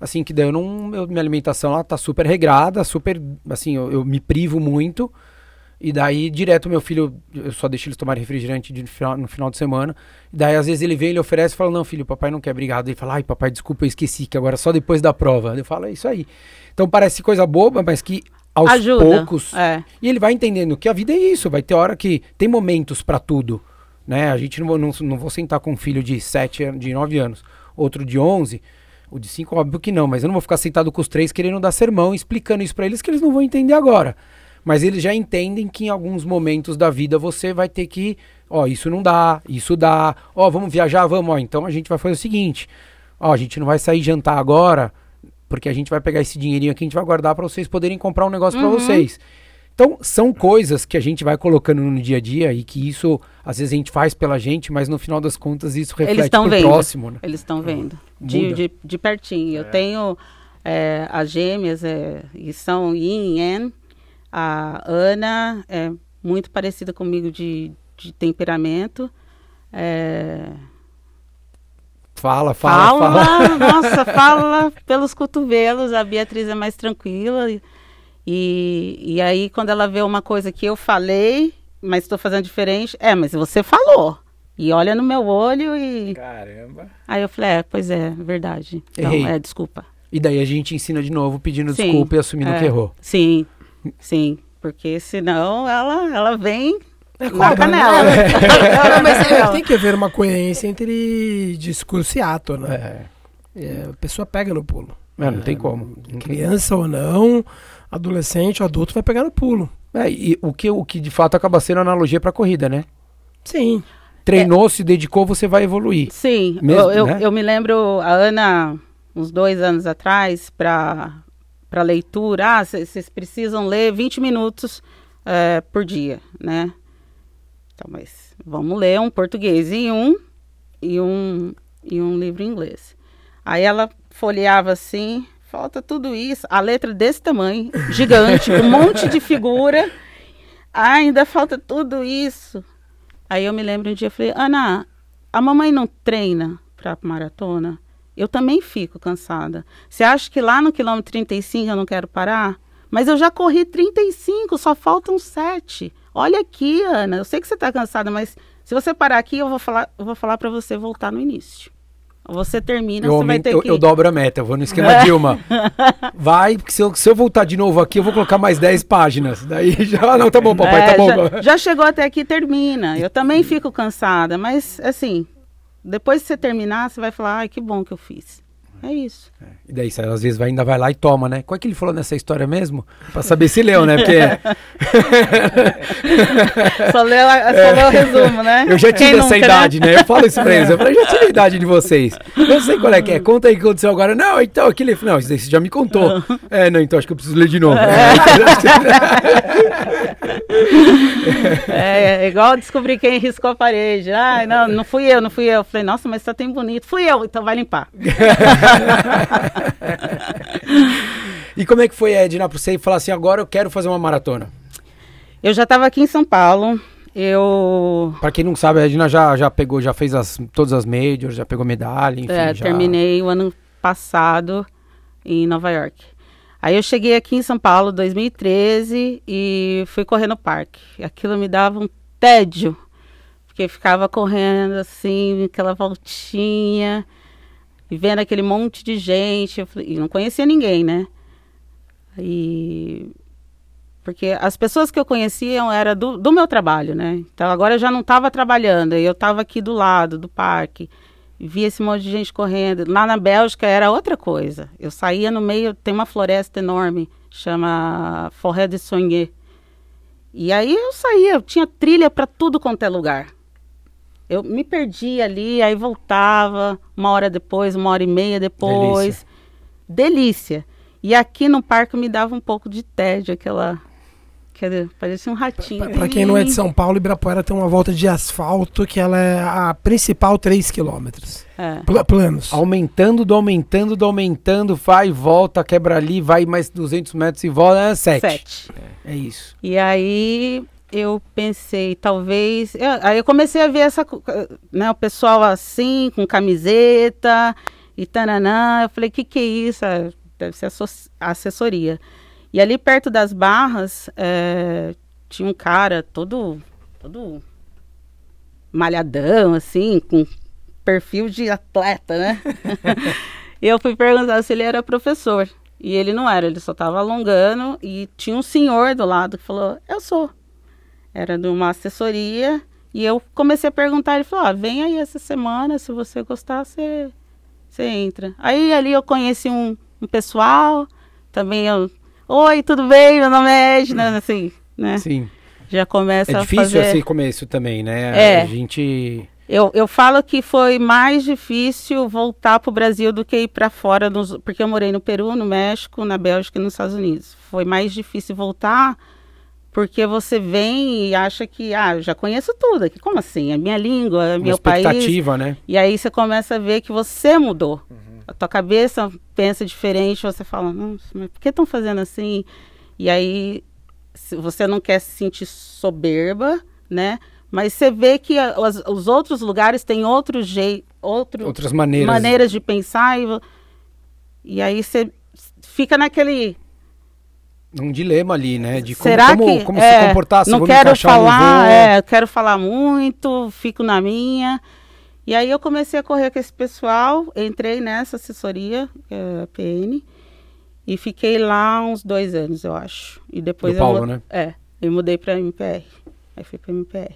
assim, que daí eu não, eu- minha alimentação lá tá super regrada, super, assim, eu, eu me privo muito, e daí direto meu filho, eu só deixo eles tomarem refrigerante de final- no final de semana, e daí às vezes ele vem, ele oferece e fala, não filho, papai não quer, obrigado, ele fala, ai papai, desculpa, eu esqueci, que agora é só depois da prova, eu falo, é isso aí. Então parece coisa boba, mas que aos Ajuda. poucos... É. E ele vai entendendo que a vida é isso, vai ter hora que tem momentos pra tudo, né? A gente não, vou- não, não vou sentar com um filho de 7, anos- de 9 anos, outro de 11, o de 5 óbvio que não, mas eu não vou ficar sentado com os três querendo dar sermão, explicando isso pra eles que eles não vão entender agora. Mas eles já entendem que em alguns momentos da vida você vai ter que, ó, isso não dá, isso dá, ó, vamos viajar, vamos, ó, então a gente vai fazer o seguinte, ó, a gente não vai sair jantar agora, porque a gente vai pegar esse dinheirinho aqui, a gente vai guardar pra vocês poderem comprar um negócio pra Uhum. vocês. Então, são coisas que a gente vai colocando no dia a dia e que isso, às vezes, a gente faz pela gente, mas no final das contas isso reflete pro vendo. próximo, né? Eles estão vendo. De, de, de pertinho. Eu tenho é, as gêmeas, é, e são Yin e Yang. A Ana é muito parecida comigo de, de temperamento. É, Fala, fala, fala, fala. nossa, fala pelos cotovelos. A Beatriz é mais tranquila. E, e, e aí, quando ela vê uma coisa que eu falei, mas estou fazendo diferente, é, mas você falou. E olha no meu olho e. Caramba. Aí eu falei, é, pois é, verdade. Então, Errei. é, desculpa. E daí a gente ensina de novo pedindo Sim, desculpa e assumindo é. que errou. Sim, sim. Porque senão ela, ela vem É na cobra, né? canela. Não, mas é, tem que haver uma coerência entre discurso e ato, né? É, É, a pessoa pega no pulo. É, não tem como. Criança ou não, adolescente ou adulto vai pegar no pulo. É, e o que, o que de fato acaba sendo analogia pra corrida, né? Sim. Treinou, se dedicou, você vai evoluir. Sim, Mesmo, eu, eu, né? eu me lembro, a Ana, uns dois anos atrás, para para leitura, ah, vocês precisam ler 20 minutos eh, por dia, né? Então, mas vamos ler um português em um e um, e um livro em inglês. Aí ela folheava assim, falta tudo isso, a letra desse tamanho, gigante, um monte de figura, ah, ainda falta tudo isso. Aí eu me lembro um dia, eu falei, Ana, a mamãe não treina para maratona? Eu também fico cansada. Você acha que lá no quilômetro 35 eu não quero parar? Mas eu já corri 35, só faltam 7. Olha aqui, Ana, eu sei que você está cansada, mas se você parar aqui, eu vou falar, eu vou falar para você voltar no início. Você termina, Eu, você vai aumento, ter eu, que... eu dobro a meta, eu vou no esquema Dilma. Vai, porque se eu, se eu voltar de novo aqui, eu vou colocar mais 10 páginas. Daí já. Ah, não, tá bom, papai, É, tá bom. já, já chegou até aqui, termina. Eu também fico cansada, mas assim, depois que você terminar, você vai falar, ai, que bom que eu fiz. É isso. E daí, você, às vezes, vai, ainda vai lá e toma, né? Qual é que ele falou nessa história mesmo? Pra saber se leu, né? Porque Só leu, a- só leu o resumo, né? eu já tive Quem essa nunca, né? idade, né? Eu falo isso pra eles. Eu falei, já tive a idade de vocês. Eu sei qual é que é. Conta aí o que aconteceu agora. Não, então aquele. Não, isso daí você já me contou. É, não, então acho que eu preciso ler de novo. É, é igual descobrir quem riscou a parede. Ai, não, não fui eu, não fui eu. Eu Falei, nossa, mas tá tão bonito. Fui eu, então vai limpar. E como é que foi, Edna, pra você falar assim, agora eu quero fazer uma maratona? Eu já estava aqui em São Paulo. Eu Pra quem não sabe, a Edna já, já pegou, já fez as, todas as majors, já pegou medalha, enfim. é, já... terminei o ano passado em Nova York. Aí eu cheguei aqui em São Paulo, 2013, e fui correr no parque. Aquilo me dava um tédio, porque ficava correndo assim, aquela voltinha, e vendo aquele monte de gente. E não conhecia ninguém, né? E porque as pessoas que eu conhecia eram do, do meu trabalho, né? Então agora eu já não estava trabalhando, eu estava aqui do lado do parque, via esse monte de gente correndo. Lá na Bélgica era outra coisa. Eu saía no meio, tem uma floresta enorme, chama Forêt de Soigné. E aí eu saía, eu tinha trilha para tudo quanto é lugar. Eu me perdia ali, aí voltava uma hora depois, uma hora e meia depois. Delícia. Delícia. E aqui no parque me dava um pouco de tédio, aquela Cadê? Parecia um ratinho. Para quem não é de São Paulo, Ibirapuera tem uma volta de asfalto que ela é a principal 3 quilômetros. É. Pl planos. Aumentando, do aumentando, do aumentando, vai, volta, quebra ali, vai mais 200 metros e volta, é 7. 7. É, é isso. E aí eu pensei, talvez. Eu, aí eu comecei a ver essa, né, o pessoal assim, com camiseta e tananã. Eu falei, o que, que é isso? Ah, deve ser assessoria. E ali perto das barras é, tinha um cara todo, todo malhadão, assim, com perfil de atleta, né? e eu fui perguntar se ele era professor. E ele não era, ele só estava alongando. E tinha um senhor do lado que falou: Eu sou. Era de uma assessoria. E eu comecei a perguntar. Ele falou: ah, Vem aí essa semana, se você gostar, você, você entra. Aí ali eu conheci um, um pessoal. Também eu Oi, tudo bem? Meu nome é Edna, assim, né? Sim. Já começa é a fazer... É difícil esse começo também, né? É. A gente... Eu, eu falo que foi mais difícil voltar para o Brasil do que ir para fora, nos, porque eu morei no Peru, no México, na Bélgica e nos Estados Unidos. Foi mais difícil voltar porque você vem e acha que, ah, eu já conheço tudo aqui. Como assim? É minha língua, é meu país. expectativa, né? E aí você começa a ver que você mudou. Uhum a tua cabeça pensa diferente, você fala, nossa, mas por que estão fazendo assim? E aí você não quer se sentir soberba, né? Mas você vê que a, os, os, outros lugares têm outro jeito, outro, outras maneiras. maneiras de pensar e, e aí você fica naquele um dilema ali, né? De como, Será como, que, como é, se comportar, se não quero falar, é, quero falar muito, fico na minha. E aí eu comecei a correr com esse pessoal, entrei nessa assessoria, é, PN, e fiquei lá uns dois anos, eu acho. E depois Do eu Paulo, né? É, eu mudei para MPR. Aí fui para MPR.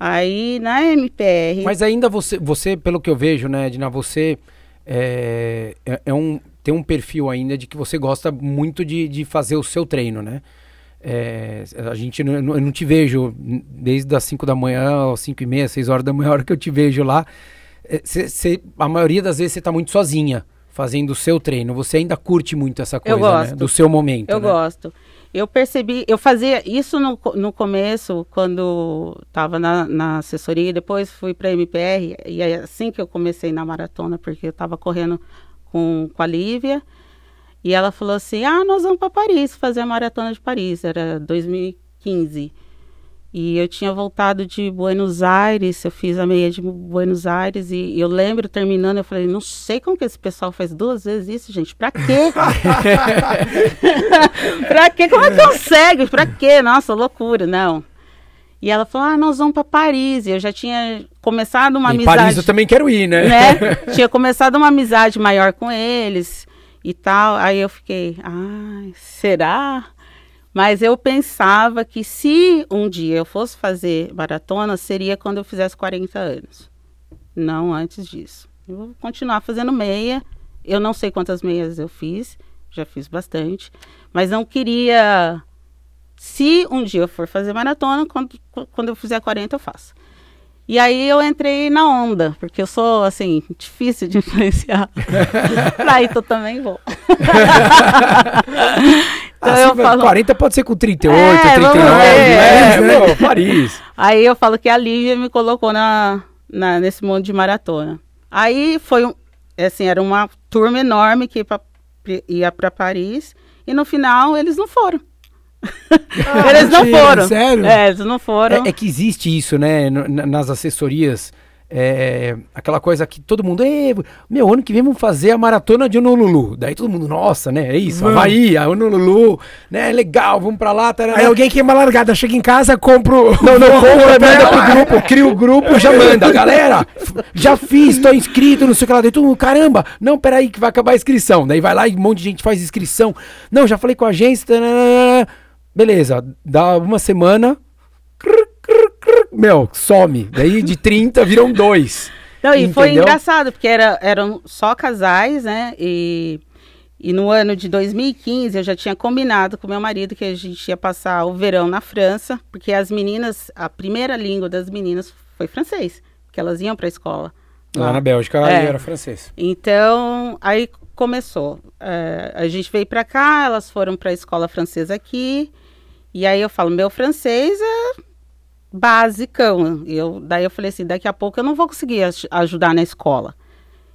Aí na MPR. Mas ainda você, você pelo que eu vejo, né, Edna, você é, é, é um, tem um perfil ainda de que você gosta muito de, de fazer o seu treino, né? É, a gente eu não te vejo desde as 5 da manhã às 5 e meia, 6 horas da manhã, a hora que eu te vejo lá. É, cê, cê, a maioria das vezes você está muito sozinha fazendo o seu treino. Você ainda curte muito essa coisa, né? Do seu momento. Eu né? gosto. Eu percebi, eu fazia isso no, no começo, quando estava na, na assessoria, depois fui para a MPR, e é assim que eu comecei na maratona, porque eu estava correndo com, com a Lívia. E ela falou assim: ah, nós vamos para Paris fazer a maratona de Paris. Era 2015. E eu tinha voltado de Buenos Aires, eu fiz a meia de Buenos Aires e eu lembro terminando, eu falei, não sei como que esse pessoal faz duas vezes isso, gente. Pra quê? pra quê? Como é que consegue? Pra quê? Nossa, loucura, não. E ela falou: "Ah, nós vamos para Paris". E eu já tinha começado uma em amizade. Paris eu também quero ir, né? né? tinha começado uma amizade maior com eles e tal. Aí eu fiquei, ah, será? Mas eu pensava que se um dia eu fosse fazer maratona, seria quando eu fizesse 40 anos. Não antes disso. Eu vou continuar fazendo meia. Eu não sei quantas meias eu fiz, já fiz bastante. Mas não queria. Se um dia eu for fazer maratona, quando, quando eu fizer 40, eu faço. E aí eu entrei na onda, porque eu sou, assim, difícil de influenciar. Aí tu também vou. então assim, eu falo... 40 pode ser com 38, é, 39, é, né? é, Paris. Aí eu falo que a Lívia me colocou na, na, nesse mundo de maratona. Aí foi, um, assim, era uma turma enorme que ia pra, ia para Paris, e no final eles não foram. Ah, eles não foram. Sério? É, eles não foram. É, é que existe isso, né? Nas assessorias. é, aquela coisa que todo mundo, "Ê, meu, ano que vem vamos fazer a maratona de Honolulu. Daí todo mundo, nossa, né? É isso, Vamos. Havaí, a Honolulu, né? Legal, vamos pra lá. tarará. Aí alguém queima a largada, chega em casa, compra o... Não, não compra, manda pro grupo, cria o grupo, já manda. Galera, já fiz, tô inscrito, não sei o que lá. Daí todo mundo, caramba, não, peraí que vai acabar a inscrição. Daí vai lá e um monte de gente faz inscrição. Não, já falei com a agência. tananana. Beleza, dá uma semana. Meu, some. Daí de 30 viram dois. Não, e foi engraçado, porque era, eram só casais, né? E, e no ano de 2015 eu já tinha combinado com meu marido que a gente ia passar o verão na França, porque as meninas, a primeira língua das meninas foi francês, porque elas iam para a escola. Lá na Bélgica É. era francês. Então, aí começou. É, a gente veio para cá, elas foram para a escola francesa aqui. E aí eu falo, meu francês é basicão. Eu, daí eu falei assim, daqui a pouco eu não vou conseguir aj- ajudar na escola.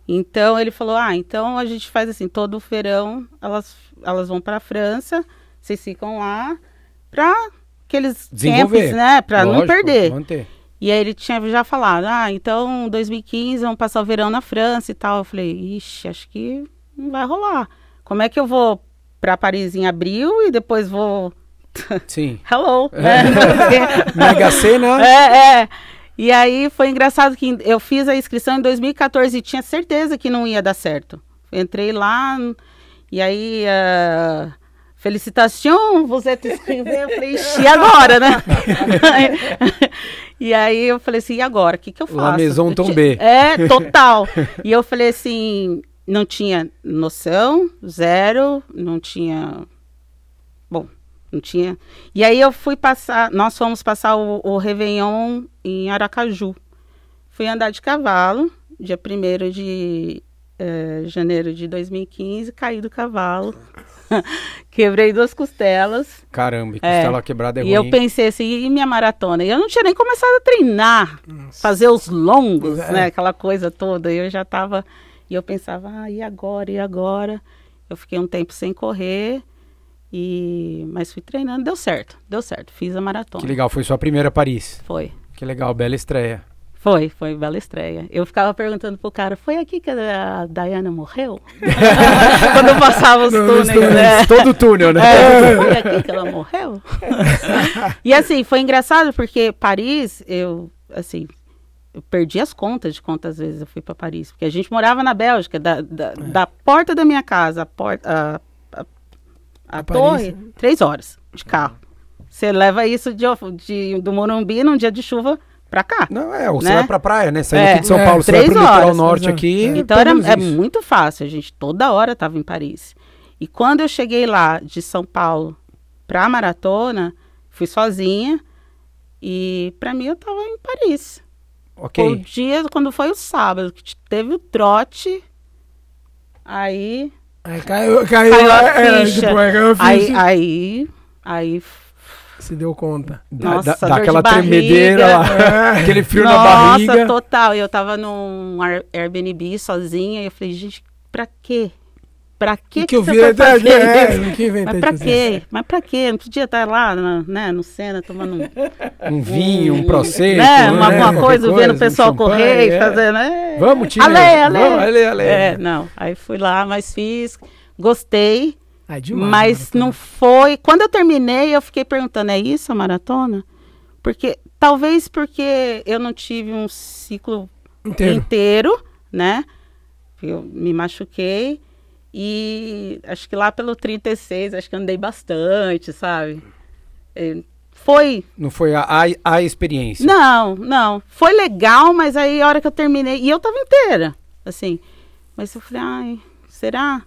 Então ele falou, ah, então a gente faz assim, todo verão elas, elas vão para a França, vocês ficam lá para aqueles camps, né? Para não perder. Manter. E aí ele tinha já falado, ah, então 2015 vamos passar o verão na França e tal. Eu falei, ixi, acho que não vai rolar. Como é que eu vou para Paris em abril e depois vou. Sim. Hello! né? Mega Sena. é, é. E aí foi engraçado que eu fiz a inscrição em 2014 e tinha certeza que não ia dar certo. Entrei lá e aí. ah, Felicitação, você te inscreveu. Eu falei, e agora, né? e aí eu falei assim, e agora? O que, que eu faço? La Maison Tombée. É, total. e eu falei assim, não tinha noção, zero, não tinha. Bom, não tinha. E aí eu fui passar, nós fomos passar o, o Réveillon em Aracaju. Fui andar de cavalo, dia 1 de eh, janeiro de 2015, caí do cavalo, quebrei duas costelas. Caramba, e É. costela quebrada é e ruim. eu pensei assim, e minha maratona? E eu não tinha nem começado a treinar, fazer os longos, É. né? Aquela coisa toda. E eu já tava. E eu pensava, ah, e agora? E agora? Eu fiquei um tempo sem correr. E... Mas fui treinando, deu certo, deu certo. Fiz a maratona. Que legal, foi sua primeira Paris. Foi. Que legal, bela estreia. Foi, foi bela estreia. Eu ficava perguntando pro cara, foi aqui que a Diana morreu? Quando eu passava os túneis, né? Todo túnel, né? É, foi aqui que ela morreu? e assim, foi engraçado porque Paris, eu, assim, eu perdi as contas de quantas vezes eu fui para Paris. Porque a gente morava na Bélgica, da, da, da porta da minha casa à porta, a, a, torre, três horas de carro. Você leva isso de, de, do Morumbi num dia de chuva pra cá. Não, é, ou você Né? vai pra praia, né? Saindo É. aqui de São É, Paulo, você vai pro litoral horas, norte exato. aqui. Então era, é muito fácil, a gente toda hora estava em Paris. E quando eu cheguei lá de São Paulo para a maratona, fui sozinha e para mim eu estava em Paris. Ok. O dia quando foi o sábado que teve o trote, aí Aí caiu, caiu, Caiu a é, ficha. tipo, aí caiu a aí ficha. aí aí Se deu conta. Dá, Nossa, dá- dá dor de aquela barriga. tremedeira lá, aquele frio na barriga. Nossa, total. E eu tava num Air- Airbnb sozinha e eu falei, gente, pra quê? Pra quê que, que eu você vi até fazer é, que inventei Mas pra quê? Mas pra quê? Não podia estar lá, na- né, no Sena, tomando um, Um vinho, um um- processo. né, uma, né, alguma qualquer coisa, vendo o um pessoal champanhe, correr e é. fazendo. É, Vamos, tio. Ale, ale. Vamos, ale, ale. É, não. Aí fui lá, mas fiz, gostei, é demais, mas não foi. Quando eu terminei, eu fiquei perguntando: é isso a maratona? Porque talvez porque eu não tive um ciclo Inteiro. inteiro, né? Eu me machuquei e acho que lá pelo 36, acho que andei bastante, sabe? Eh, Foi. Não foi a, a, a experiência. Não, não. Foi legal, mas aí a hora que eu terminei. E eu tava inteira, assim. Mas eu falei, ai, será?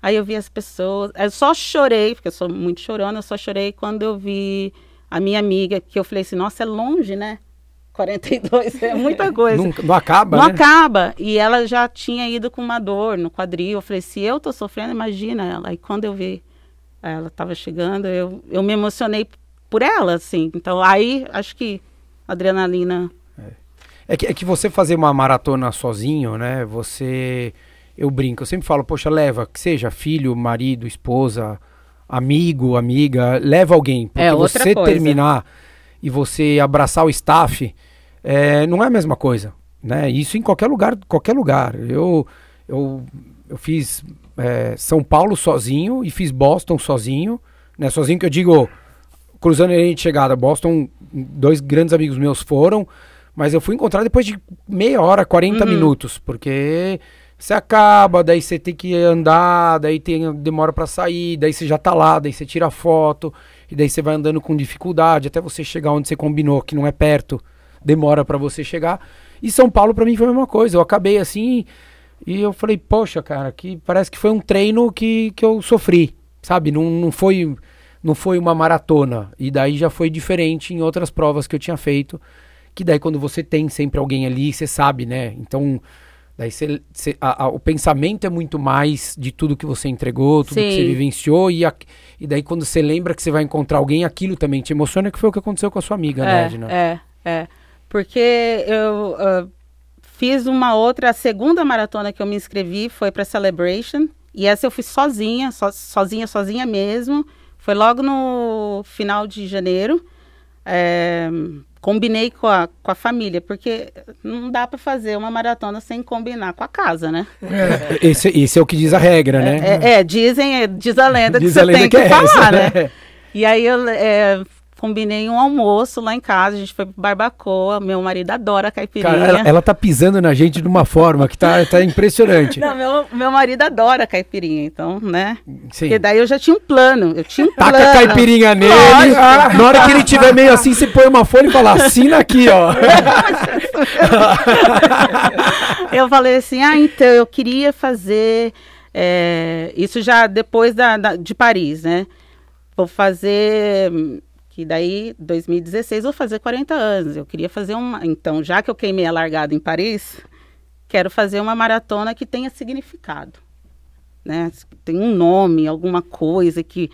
Aí eu vi as pessoas. Eu só chorei, porque eu sou muito chorona, eu só chorei quando eu vi a minha amiga, que eu falei assim, nossa, é longe, né? 42 é muita coisa. Não, não acaba, Não né? acaba. E ela já tinha ido com uma dor no quadril. Eu falei, se eu tô sofrendo, imagina ela. E quando eu vi ela tava chegando, eu, eu me emocionei por ela, assim. Então, aí, acho que a adrenalina... É que, é que você fazer uma maratona sozinho, né? Você. Eu brinco, eu sempre falo, poxa, leva, que seja filho, marido, esposa, amigo, amiga, leva alguém. Porque É, outra você coisa. terminar e você abraçar o staff, é, não é a mesma coisa. né? Isso em qualquer lugar, qualquer lugar. Eu, eu, eu fiz é, São Paulo sozinho e fiz Boston sozinho, né? Sozinho que eu digo, cruzando a linha de chegada. Boston, dois grandes amigos meus foram, mas eu fui encontrar depois de meia hora, 40 Uhum. minutos, porque você acaba, daí você tem que andar, daí tem demora pra sair, daí você já tá lá, daí você tira foto, e daí você vai andando com dificuldade até você chegar onde você combinou, que não é perto, demora pra você chegar. E São Paulo pra mim foi a mesma coisa. Eu acabei assim e eu falei, poxa, cara, que parece que foi um treino que, que eu sofri, sabe? Não, não foi não foi uma maratona. E daí já foi diferente em outras provas que eu tinha feito. Que daí quando você tem sempre alguém ali, você sabe, né? Então, daí você, você- a- a- o pensamento é muito mais de tudo que você entregou, tudo que você Sim. vivenciou. E, a- e daí quando você lembra que você vai encontrar alguém, aquilo também te emociona, que foi o que aconteceu com a sua amiga, né, É, Edna? é, é. Porque eu ah, fiz uma outra, a segunda maratona que eu me inscrevi foi para Celebration. E essa eu fui sozinha, so- sozinha, sozinha mesmo. Foi logo no final de janeiro. É, combinei com a, com a família, porque não dá para fazer uma maratona sem combinar com a casa, né? Esse, esse é o que diz a regra, né? É, é, dizem, é, diz a lenda Diz que a você lenda tem que que, é falar, essa, né? né? E aí eu é, combinei um almoço lá em casa, a gente foi pro barbacoa, meu marido adora caipirinha. Cara, ela, ela tá pisando na gente de uma forma que tá, tá impressionante. Não, meu, meu marido adora caipirinha, então, né? Sim. Porque daí eu já tinha um plano, eu tinha um Taca plano. a caipirinha nele. Na hora que ele tiver meio assim, você põe uma folha e fala, assina aqui, ó. eu falei assim, ah, então, eu queria fazer, é, isso já depois da, da- de Paris, né? Vou fazer, que daí, 2016, vou fazer 40 anos. Eu queria fazer uma, então, já que eu queimei a largada em Paris, quero fazer uma maratona que tenha significado, né? Tem um nome, alguma coisa que,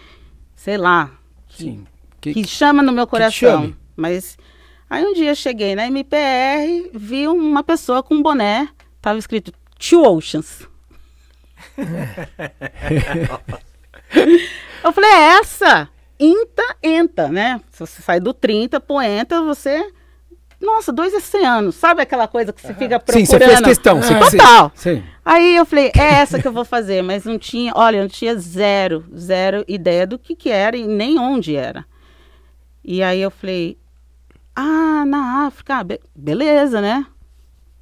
sei lá, que, Sim. Que- que chama no meu coração. Mas aí um dia cheguei na MPR, vi uma pessoa com um boné, tava escrito Two Oceans. eu falei, é essa? Inta, enta, né? Se você sai do 30 pro enta, você... Nossa, dois oceanos. Sabe aquela coisa que você fica procurando? Sim, você fez questão. Você, Total. Sim. Aí eu falei, é essa que eu vou fazer, mas não tinha, olha, eu não tinha zero, zero ideia do que que era e nem onde era. E aí eu falei, ah, na África, ah, be- beleza, né?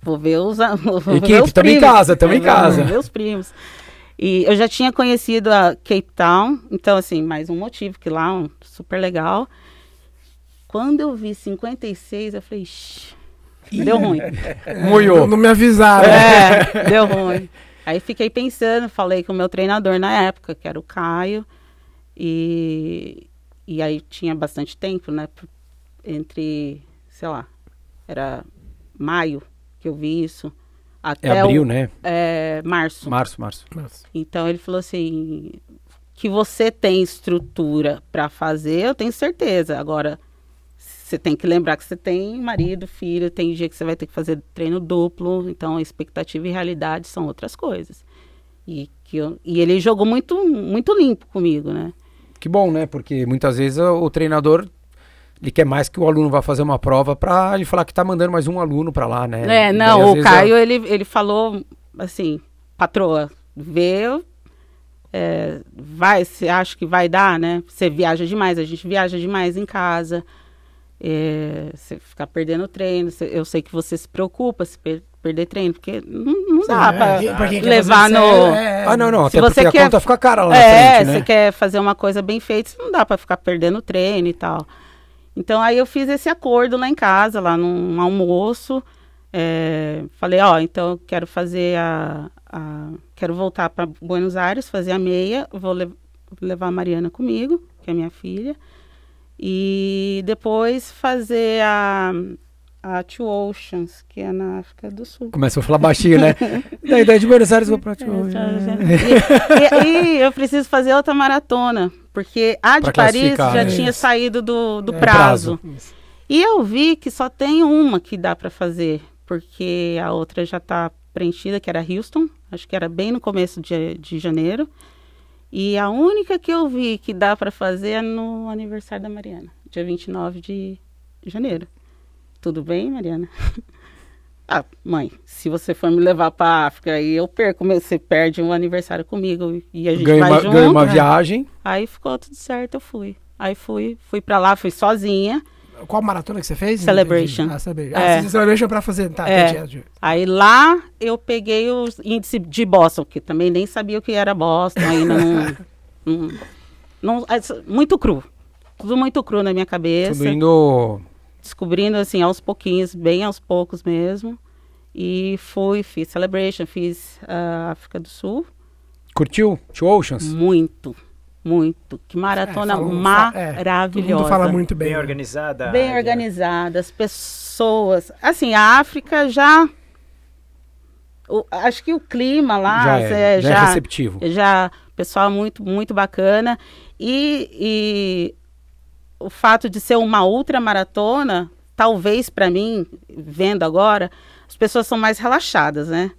Vou ver os, vou Equipe, os tamo em casa, tamo em ver- casa. Vou ver os primos. E eu já tinha conhecido a Cape Town, então assim, mais um motivo que lá, um, super legal. Quando eu vi 56, eu falei, "Ixi, deu ruim. Moiou. Não me avisaram. É, deu ruim. Aí fiquei pensando, falei com o meu treinador na época, que era o Caio, e, e aí tinha bastante tempo, né? Entre, sei lá, era maio que eu vi isso, até É abril, o, né? é, março. Março, março. Então ele falou assim: que você tem estrutura para fazer, eu tenho certeza. Agora, você tem que lembrar que você tem marido, filho, tem dia que você vai ter que fazer treino duplo, então a expectativa e realidade são outras coisas. E, que eu- e ele jogou muito, muito limpo comigo, né? Que bom, né? Porque muitas vezes o treinador ele quer mais que o aluno vá fazer uma prova pra ele falar que tá mandando mais um aluno pra lá, né? É, E daí, não, o Caio, ele, ele falou assim, patroa, vê, é, vai, você acha que vai dar, né? Você viaja demais, a gente viaja demais em casa, é, você ficar perdendo treino, cê- eu sei que você se preocupa se per- perder treino, porque não, não dá pra É, pra quer levar no... é, Ah, não, não. Se Até você porque a quer- conta fica cara lá na É, frente, você né? quer fazer uma coisa bem feita, não dá pra ficar perdendo treino e tal. Então aí eu fiz esse acordo lá em casa, lá num almoço. é, falei, ó, então quero fazer a, a- quero voltar para Buenos Aires, fazer a meia, vou le- levar a Mariana comigo, que é minha filha, e depois fazer a a Two Oceans, que é na África do Sul. Começa a falar baixinho, né? da ideia de Buenos Aires, vou pra ti hoje. E, e- e eu preciso fazer outra maratona, porque a de Pra Paris já né? tinha saído do, do É, prazo. Isso. E eu vi que só tem uma que dá para fazer, porque a outra já está preenchida, que era Houston, acho que era bem no começo de, de janeiro. E a única que eu vi que dá para fazer é no aniversário da Mariana, dia 29 de janeiro. Tudo bem, Mariana? Ah, mãe, se você for me levar pra África aí eu perco, você perde um aniversário comigo e a gente Ganha vai uma, junto. ganha uma né? viagem. Aí ficou tudo certo, eu fui. Aí fui, fui pra lá, fui sozinha. Qual maratona que você fez? Celebration. Ah, Celebration. É. Ah, você fez Celebration pra fazer. Tá, É. Aí lá eu peguei o índice de Boston, que também nem sabia o que era Boston, ainda não, não, não- é, muito cru. Tudo muito cru na minha cabeça. Tudo indo. Descobrindo assim aos pouquinhos, bem aos poucos mesmo. E fui, fiz Celebration, fiz a África do Sul. Curtiu? Two Oceans? Muito, muito. Que maratona É, falam- fa- é, Todo maravilhosa. mundo fala muito bem. Bem né? organizada. Bem área. organizada, as pessoas. Assim, a África já. o- acho que o clima lá já, é, é, já é já, receptivo. já pessoal muito muito bacana e, e o fato de ser uma ultramaratona talvez para mim vendo agora as pessoas são mais relaxadas né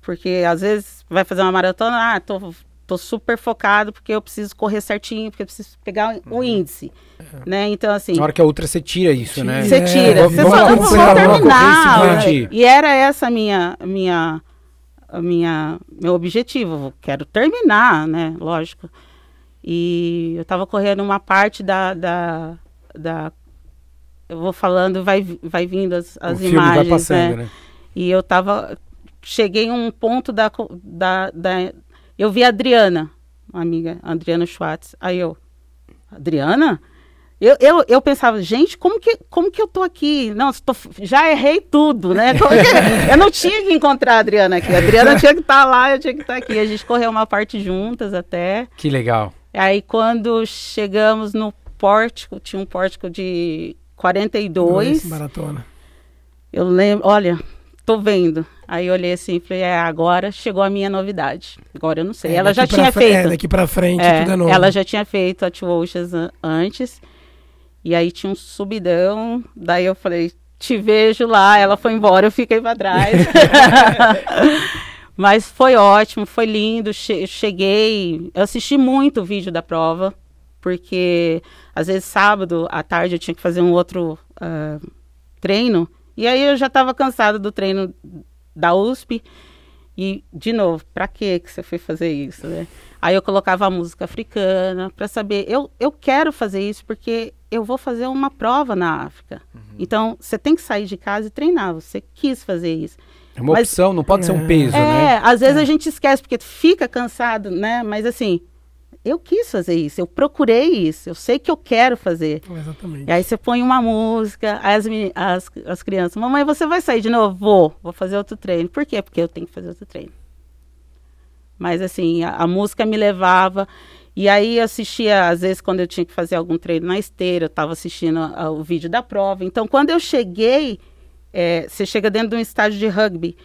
porque às vezes vai fazer uma maratona ah tô, tô super focado porque eu preciso correr certinho porque eu preciso pegar o índice né então assim Na hora que a outra você tira isso, né? você É, tira, vamos- você vamos completar, vou vamos terminar. né? E era essa a minha, minha, a minha, meu objetivo. Quero terminar, né? Lógico. E eu tava correndo uma parte da, da, da eu vou falando, vai, vai vindo as, o as filme imagens, vai passando, né? né? E eu tava. Cheguei em um ponto da, da, da. Eu vi a Adriana, uma amiga, Adriana Schwartz. Aí eu. Adriana? Eu, eu, eu pensava, gente, como que, como que eu tô aqui? Não, tô- já errei tudo, né? Eu não tinha que encontrar a Adriana aqui. A Adriana tinha que estar lá, eu tinha que estar aqui. A gente correu uma parte juntas até. Que legal. Aí quando chegamos no pórtico, tinha um pórtico de 42. Maratona. Eu lembro, olha, tô vendo. Aí eu olhei assim e falei, é, agora chegou a minha novidade. Agora eu não sei. É, ela já tinha feito. É, daqui pra frente É, tudo é novo. ela já tinha feito a Two Oceans an- antes. E aí tinha um subidão. Daí eu falei, te vejo lá. Ela foi embora, eu fiquei pra trás. Mas foi ótimo, foi lindo. che- cheguei. Eu assisti muito o vídeo da prova. Porque às vezes sábado à tarde eu tinha que fazer um outro ah, treino. E aí eu já estava cansada do treino da USP. E, de novo, pra que você foi fazer isso, né? Aí eu colocava a música africana para saber, eu, eu quero fazer isso porque eu vou fazer uma prova na África. Então, você tem que sair de casa e treinar, você quis fazer isso. É uma Mas- opção, não pode ser um É. peso, é, né? às vezes a gente esquece porque fica cansado, né? Mas assim, eu quis fazer isso, eu procurei isso, eu sei que eu quero fazer. Exatamente. E aí você põe uma música, aí as, as, as crianças, mamãe, você vai sair de novo? Vou, vou fazer outro treino. Por quê? Porque eu tenho que fazer outro treino. Mas assim, a, a música me levava. E aí eu assistia, às vezes, quando eu tinha que fazer algum treino na esteira, eu estava assistindo a- o vídeo da prova. Então, quando eu cheguei, é, você chega dentro de um estádio de rugby.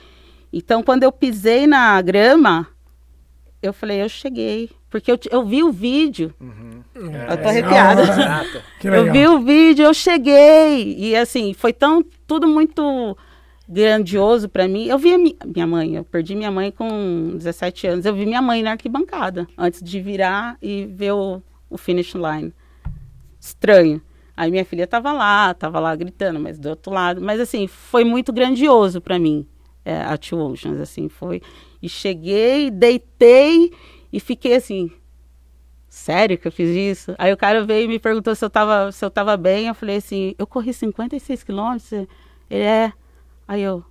Então, quando eu pisei na grama, eu falei, eu cheguei. Porque eu, eu vi o vídeo. Eu tô arrepiada. Eu vi o vídeo, eu cheguei. E assim, foi tão tudo muito grandioso pra mim. Eu vi mi- minha mãe, eu perdi minha mãe com 17 anos. Eu vi minha mãe na arquibancada antes de virar e ver o, o finish line. Estranho. Aí minha filha tava lá, tava lá gritando, mas do outro lado. Mas assim, foi muito grandioso pra mim, é, a Two Oceans, assim, foi. E cheguei, deitei e fiquei assim, sério que eu fiz isso? Aí o cara veio e me perguntou se eu tava, se eu tava bem. Eu falei assim, eu corri 56 quilômetros. Ele é. Aí eu,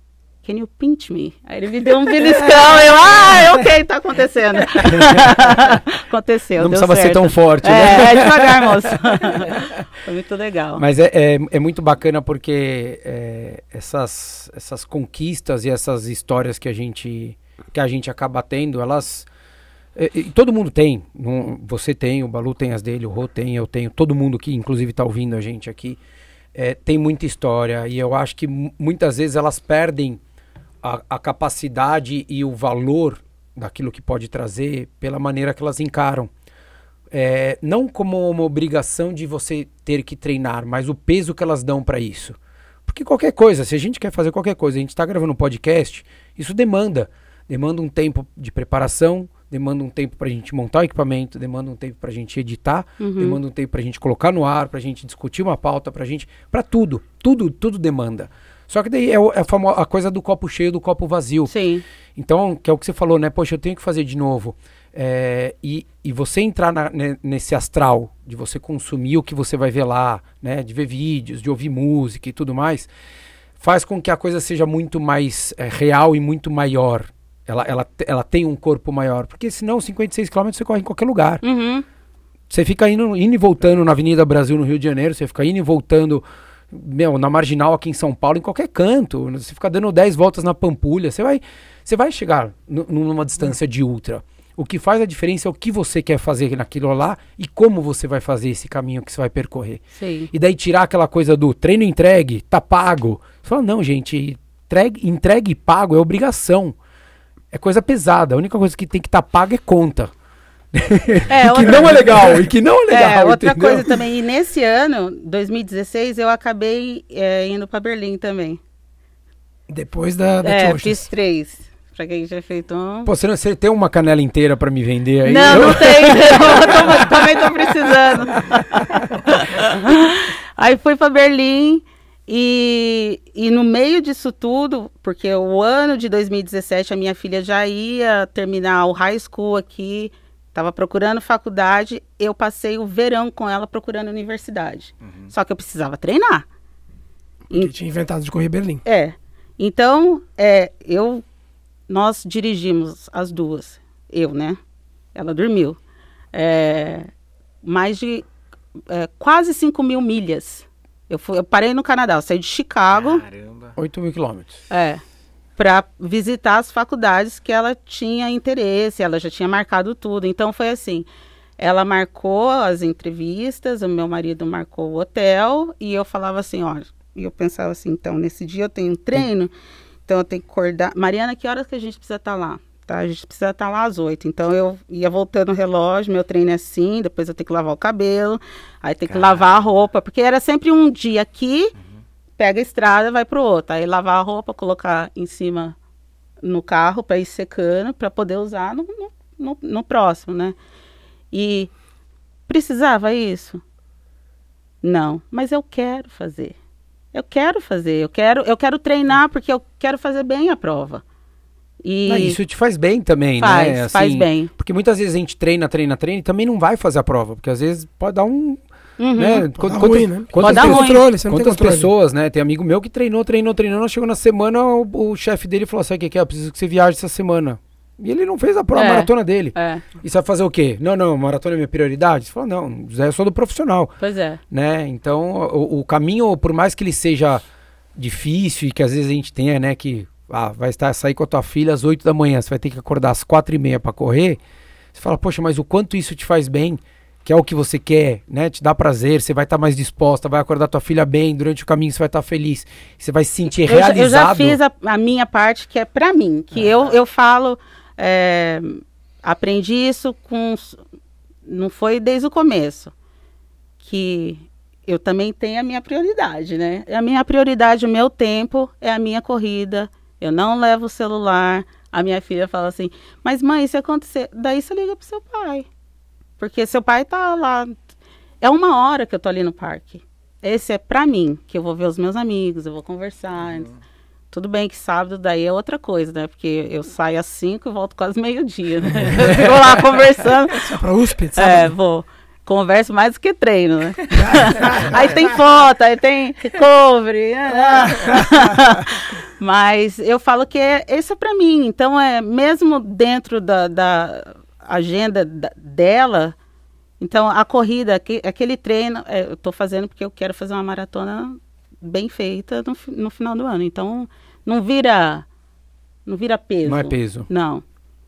can you pinch me? Aí ele me deu um beliscão. eu, ah, ok, tá acontecendo. Aconteceu, Não precisava ser certo. tão forte, né? É, é devagar, moço. Foi muito legal. Mas é, é, é muito bacana porque é, essas, essas conquistas e essas histórias que a gente, que a gente acaba tendo, elas. é, todo mundo tem. não- você tem, o Balu tem as dele, o Rô tem, eu tenho. Todo mundo que, inclusive, está ouvindo a gente aqui, é, tem muita história. E eu acho que mu- muitas vezes elas perdem a, a capacidade e o valor daquilo que pode trazer pela maneira que elas encaram. É, não como uma obrigação de você ter que treinar, mas o peso que elas dão para isso. Porque qualquer coisa, se a gente quer fazer qualquer coisa, a gente está gravando um podcast, isso demanda. Demanda um tempo de preparação, demanda um tempo para a gente montar o equipamento, demanda um tempo para a gente editar, Uhum. demanda um tempo para a gente colocar no ar, para a gente discutir uma pauta, para gente, para tudo, tudo, tudo demanda. Só que daí é, o- é a, a coisa do copo cheio do copo vazio. Sim. Então, que é o que você falou, né? Poxa, eu tenho que fazer de novo. É, e, e você entrar na- ne- nesse astral de você consumir o que você vai ver lá, né? De ver vídeos, de ouvir música e tudo mais, faz com que a coisa seja muito mais é, real e muito maior. Ela, ela, ela tem um corpo maior. Porque senão, 56 km você corre em qualquer lugar. Uhum. Você fica indo, indo e voltando na Avenida Brasil, no Rio de Janeiro, você fica indo e voltando meu, na Marginal aqui em São Paulo, em qualquer canto. Você fica dando 10 voltas na Pampulha, você vai, você vai chegar nu- numa distância de ultra. O que faz a diferença é o que você quer fazer naquilo lá e como você vai fazer esse caminho que você vai percorrer. Sim. E daí tirar aquela coisa do treino entregue, tá pago. Você fala, não, gente, entregue, entregue e pago é obrigação. É coisa pesada. A única coisa que tem que estar tá paga é conta. É, que não é legal, e que não é legal. É, outra entendeu? coisa também. E nesse ano, 2016, eu acabei é, indo pra Berlim também. Depois da, da É, Xoxas. fiz três. Pra quem já feito um. Pô, você, não- você tem uma canela inteira pra me vender aí? Não, Eu- não tem. Eu tô- também tô precisando. Aí fui pra Berlim e, e no meio disso tudo, porque o ano de 2017 a minha filha já ia terminar o high school aqui, tava procurando faculdade, eu passei o verão com ela procurando universidade. Só que eu precisava treinar. Que tinha inventado de correr Berlim. É. Então, é, eu nós dirigimos as duas. Eu, né? Ela dormiu. É, mais de é, quase 5 mil milhas. Eu, fui, eu parei no Canadá, eu saí de Chicago Caramba. 8 mil quilômetros. é, para visitar as faculdades que ela tinha interesse, ela já tinha marcado tudo. Então foi assim. Ela marcou as entrevistas, o meu marido marcou o hotel e eu falava assim, olha, e eu pensava assim, então nesse dia eu tenho um treino, então eu tenho que acordar. Mariana, que horas que a gente precisa estar lá? Tá, a gente precisa estar lá às oito. Então eu ia voltando o relógio, meu treino é assim, depois eu tenho que lavar o cabelo, aí tem que lavar a roupa, porque era sempre um dia aqui, pega a estrada, vai pro outro. Aí lavar a roupa, colocar em cima no carro para ir secando, para poder usar no, no, no- próximo, né? E precisava isso? Não, mas eu quero fazer. Eu quero fazer, eu quero, eu quero treinar porque eu quero fazer bem a prova. E Ah, isso te faz bem também, faz, né? faz bem. Porque muitas vezes a gente treina, treina, treina e também não vai fazer a prova. Porque às vezes pode dar um. Uhum. Né? Pode dar ruim, né? quantas Pode dar pessoas- ruim. Controle, você não tem Quantas pessoas, né? Tem amigo meu que treinou, treinou, treinou. Chegou na semana, o, o chefe dele falou: Sabe o que, é? Eu preciso que você viaje essa semana. E ele não fez a prova, a É. maratona dele. É, E você vai fazer o quê? Não, não, maratona é minha prioridade? Você fala: Não, Zé, eu sou do profissional. pois é. né? Então, o, o caminho, por mais que ele seja difícil e que às vezes a gente tenha, né, que ah, vai estar sair com a tua filha às 8 da manhã, você vai ter que acordar às quatro e meia para correr. Você fala, poxa, mas o quanto isso te faz bem, que é o que você quer, né? Te dá prazer, você vai estar mais disposta, vai acordar tua filha bem, durante o caminho você vai estar feliz, você vai se sentir Eu já, realizado. eu já fiz a, a minha parte que é pra mim, que eu, eu falo, é, aprendi isso com, não foi desde o começo, que eu também tenho a minha prioridade, né? A minha prioridade, o meu tempo é a minha corrida, eu não levo o celular, a minha filha fala assim, mas mãe, se acontecer, daí você liga pro seu pai, porque seu pai tá lá, é uma hora que eu tô ali no parque, esse é pra mim, que eu vou ver os meus amigos, eu vou conversar. Tudo bem que sábado daí é outra coisa, né? Porque eu saio às 5 e volto quase meio-dia, né? Eu fico lá conversando. Só pra USP, É, sabe? vou. Converso mais do que treino, né? aí tem foto, aí tem recovery. né? Mas eu falo que é, isso é pra mim. Então, é mesmo dentro da, da agenda da- dela, então a corrida, aque- aquele treino, é, eu tô fazendo porque eu quero fazer uma maratona bem feita no, no final do ano. Então, não vira, não vira peso. Não é peso. Não.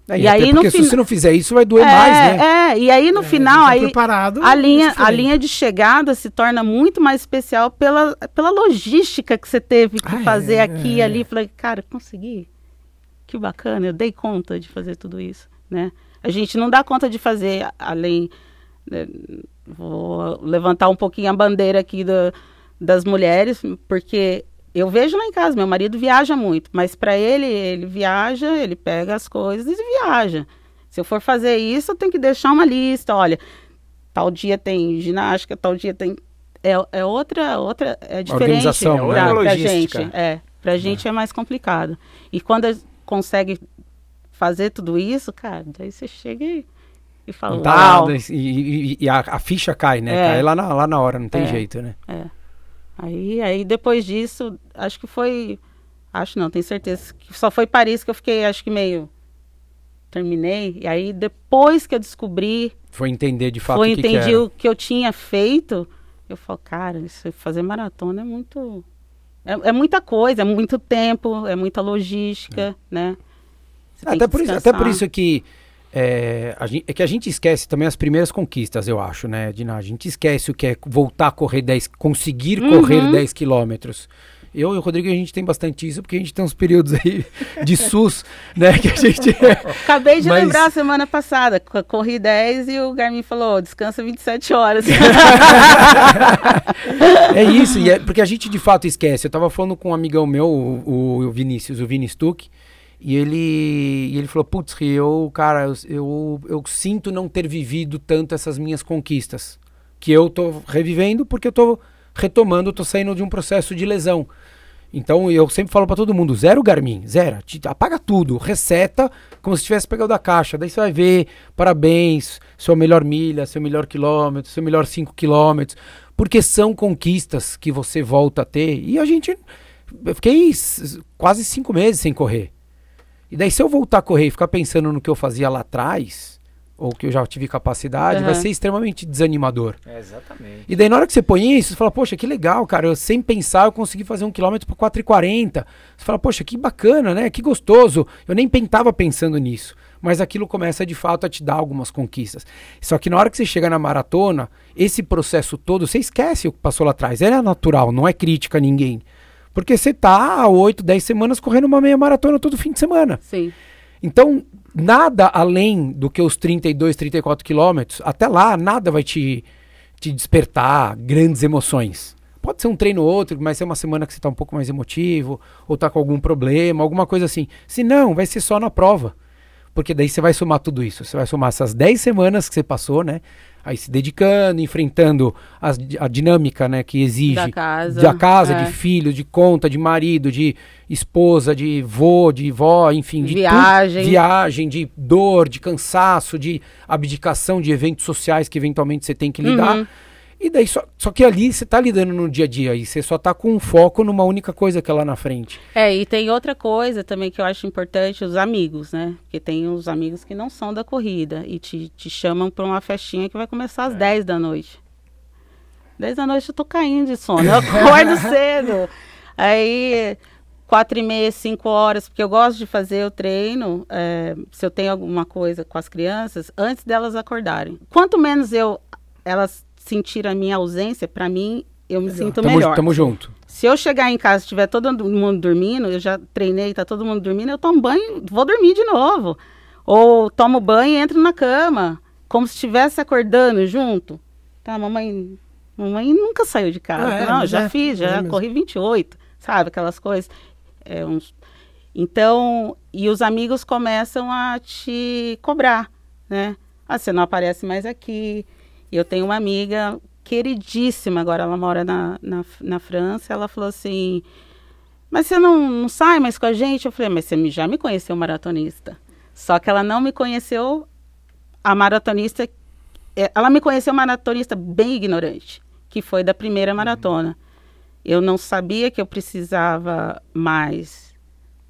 É, E aí, no porque se você não fizer isso, vai doer é, mais, né? É, e aí no É, final, tá aí preparado, a linha, a linha de chegada se torna muito mais especial pela, pela logística que você teve que Ah, fazer é, aqui e é. ali. Falei, cara, consegui. Que bacana, eu dei conta de fazer tudo isso, né? A gente não dá conta de fazer além... né, vou levantar um pouquinho a bandeira aqui da- das mulheres, porque eu vejo lá em casa, meu marido viaja muito, mas para ele, ele viaja, ele pega as coisas e viaja. Se eu for fazer isso, eu tenho que deixar uma lista, olha, tal dia tem ginástica, tal dia tem é, é outra outra é diferente Organização, né? pra, Outra pra logística. gente, é. Pra gente é, mais complicado. E quando a- consegue fazer tudo isso, cara, daí você chega e, e fala, tá uau. e, e- a, a ficha cai, né? É. Cai lá na, lá na hora, não tem É. jeito, né? É. Aí, aí depois disso, acho que foi. Acho não, tenho certeza. Que só foi Paris que eu fiquei, acho que meio. Terminei. E aí, depois que eu descobri, Foi entender de fato foi o que, que entendi o que eu tinha feito, eu falo, cara, isso, fazer maratona é muito. É, é muita coisa, é muito tempo, é muita logística, né? Até por, isso, até por isso que é, gente, é que a gente esquece também as primeiras conquistas, eu acho, né, Dina? A gente esquece o que é voltar a correr 10, conseguir Uhum. correr 10 quilômetros. Eu e o Rodrigo, a gente tem bastante isso, porque a gente tem uns períodos aí de SUS, né, que a gente... Acabei de Mas- lembrar semana passada, co- corri 10 e o Garmin falou, descansa 27 horas. É isso, e é porque a gente de fato esquece. Eu tava falando com um amigão meu, o, o Vinícius, o Vini Stuck, e ele, e ele falou: Putz, eu, cara, eu, eu, sinto não ter vivido tanto essas minhas conquistas. Que eu tô revivendo porque eu tô retomando, eu tô saindo de um processo de lesão. Então eu sempre falo pra todo mundo: zero Garmin, zero, apaga tudo, reseta como se tivesse pegado da caixa. Daí você vai ver, parabéns, sua melhor milha, seu melhor quilômetro, seu melhor 5 quilômetros, porque são conquistas que você volta a ter. E a gente. Eu fiquei quase cinco meses sem correr. E daí, se eu voltar a correr e ficar pensando no que eu fazia lá atrás, ou que eu já tive capacidade, vai Aham. ser extremamente desanimador. É, exatamente. E daí, na hora que você põe isso, você fala, poxa, que legal, cara. Eu, sem pensar, eu consegui fazer um quilômetro por 4,40. Você fala, poxa, que bacana, né? Que gostoso. Eu nem tava pensando nisso. Mas aquilo começa, de fato, a te dar algumas conquistas. Só que na hora que você chega na maratona, esse processo todo, você esquece o que passou lá atrás. Ele é natural, não é crítica a ninguém. Porque você tá há 8, 10 semanas correndo uma meia maratona todo fim de semana. Sim. Então, nada além do que os 32, 34 quilômetros, até lá, nada vai te, te despertar grandes emoções. Pode ser um treino ou outro, mas ser uma semana que você tá um pouco mais emotivo, ou tá com algum problema, alguma coisa assim. Se não, vai ser só na prova. Porque daí você vai somar tudo isso. Você vai somar essas 10 semanas que você passou, né? Aí se dedicando, enfrentando as- a dinâmica, né, que exige Da casa, da casa, é. de filho, de conta, de marido, de esposa, de vô, de vó, enfim, de. Viagem. viagem, de dor, de cansaço, de abdicação de eventos sociais que eventualmente você tem que lidar. Uhum. E daí só, só que ali você tá lidando no dia a dia e você só tá com um foco numa única coisa que é lá na frente. É, e tem outra coisa também que eu acho importante, os amigos, né? Porque tem os amigos que não são da corrida e te, te chamam para uma festinha que vai começar às 10 da noite. 10 da noite eu tô caindo de sono, eu acordo cedo. Aí, quatro e meia, cinco horas, porque eu gosto de fazer o treino, é, se eu tenho alguma coisa com as crianças, antes delas acordarem. Quanto menos eu elas sentirem a minha ausência, para mim, eu me sinto Tamo, melhor. tamo junto. Se eu chegar em casa e tiver todo mundo dormindo, eu já treinei, tá todo mundo dormindo, eu tomo banho, vou dormir de novo. Ou tomo banho e entro na cama, como se estivesse acordando junto. Tá, mamãe, mamãe nunca saiu de casa. Ah, é, Não, já é, fiz, é já mesmo. corri 28, sabe? Aquelas coisas. É, uns... Então, e os amigos começam a te cobrar, né? Ah, você não aparece mais aqui. Eu tenho uma amiga queridíssima, agora ela mora na, na, na França, ela falou assim, mas você não, não sai mais com a gente? Eu falei, mas você já me conheceu maratonista. Só que ela não me conheceu a maratonista, é, ela me conheceu maratonista bem ignorante, que foi da primeira maratona. Eu não sabia que eu precisava mais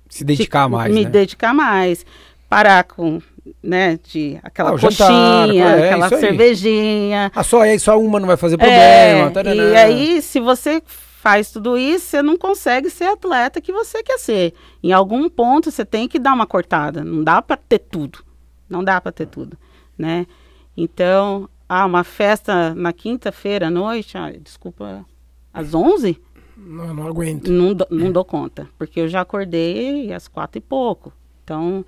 Se dedicar de- mais, me né? dedicar mais, parar com, né, de aquela Ah, o jantar, coxinha, é, aquela cervejinha. Ah, só, aí só uma não vai fazer É, problema. taranã. e aí, se você faz tudo isso, você não consegue ser atleta que você quer ser. Em algum ponto, você tem que dar uma cortada. Não dá para ter tudo. Não dá para ter tudo, né? Então, ah, uma festa na quinta-feira à noite, ah, desculpa, às 11? Não, não aguento. Não, dou- não dou conta, porque eu já acordei às quatro e pouco. Então,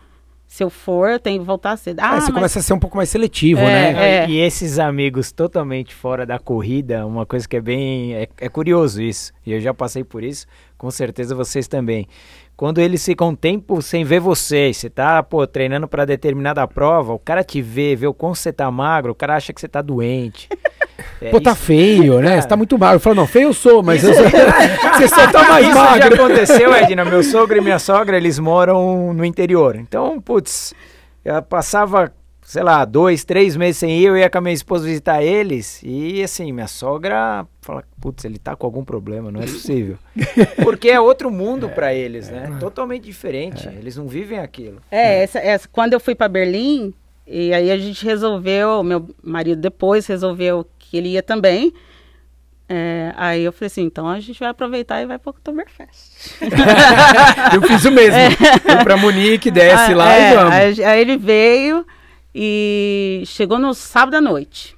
se eu for, eu tenho que voltar cedo. Ah, É, você mas- começa a ser um pouco mais seletivo, É, né? é. E esses amigos totalmente fora da corrida, uma coisa que é bem. É, é curioso isso. E eu já passei por isso, com certeza vocês também. Quando eles ficam um tempo sem ver vocês, você tá, pô, treinando para determinada prova, o cara te vê, vê o quanto você tá magro, o cara acha que você tá doente. É, Pô, tá isso- feio, né? Cara. Você tá muito magro. Eu falo, não, feio eu sou, mas eu sou- você só tá mais Isso já magro. aconteceu, Edna. Meu sogro e minha sogra, eles moram no interior. Então, putz, eu passava, sei lá, dois, três meses sem ir, eu ia com a minha esposa visitar eles. E assim, minha sogra fala, putz, ele tá com algum problema, não é possível. Porque é outro mundo pra eles, né? Totalmente diferente. Eles não vivem aquilo. É, essa, essa, quando eu fui para Berlim, e aí a gente resolveu, meu marido depois resolveu que ele ia também. É, aí eu falei assim, então a gente vai aproveitar e vai para o Oktoberfest. Eu fiz o mesmo. Fui pra Munique, desce Ah, lá é, e vamos. Aí, aí ele veio e chegou no sábado à noite.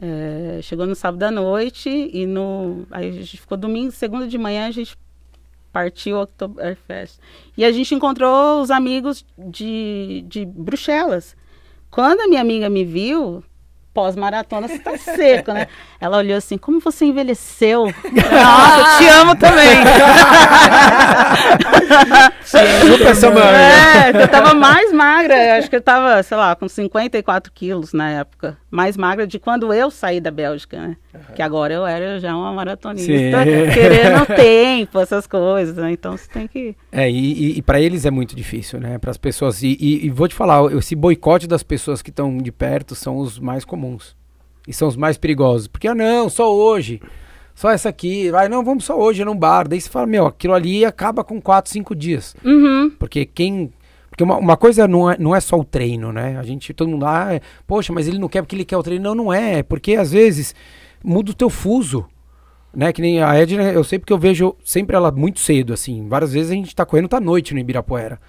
É, chegou no sábado à noite e no. Aí a gente ficou domingo, segunda de manhã a gente partiu Oktoberfest. E a gente encontrou os amigos de, de Bruxelas. Quando a minha amiga me viu, pós-maratona, você tá seco, né? Ela olhou assim, como você envelheceu? Nossa, eu te amo também. Chupa essa manga. É, eu tava mais magra, acho que eu tava, sei lá, com 54 quilos na época. Mais magra de quando eu saí da Bélgica, né? Que agora eu era já uma maratonista, Sim. querendo tempo, essas coisas, né? Então você tem que... É, e, e, e para eles é muito difícil, né? Para as pessoas. E, e- e vou te falar, esse boicote das pessoas que estão de perto são os mais comuns. E são os mais perigosos. Porque, ah, não, só hoje. Só essa aqui. Vai, não, vamos só hoje num bar. Daí você fala, meu, aquilo ali acaba com 4, 5 dias. Uhum. Porque quem. Porque uma, uma coisa não é, não é só o treino, né? A gente, todo mundo, ah, é, poxa, mas ele não quer porque ele quer o treino. Não, não é. Porque às vezes muda o teu fuso. Né? Que nem a Edna, eu sei porque eu vejo sempre ela muito cedo, assim. Várias vezes a gente tá correndo, tá à noite no Ibirapuera.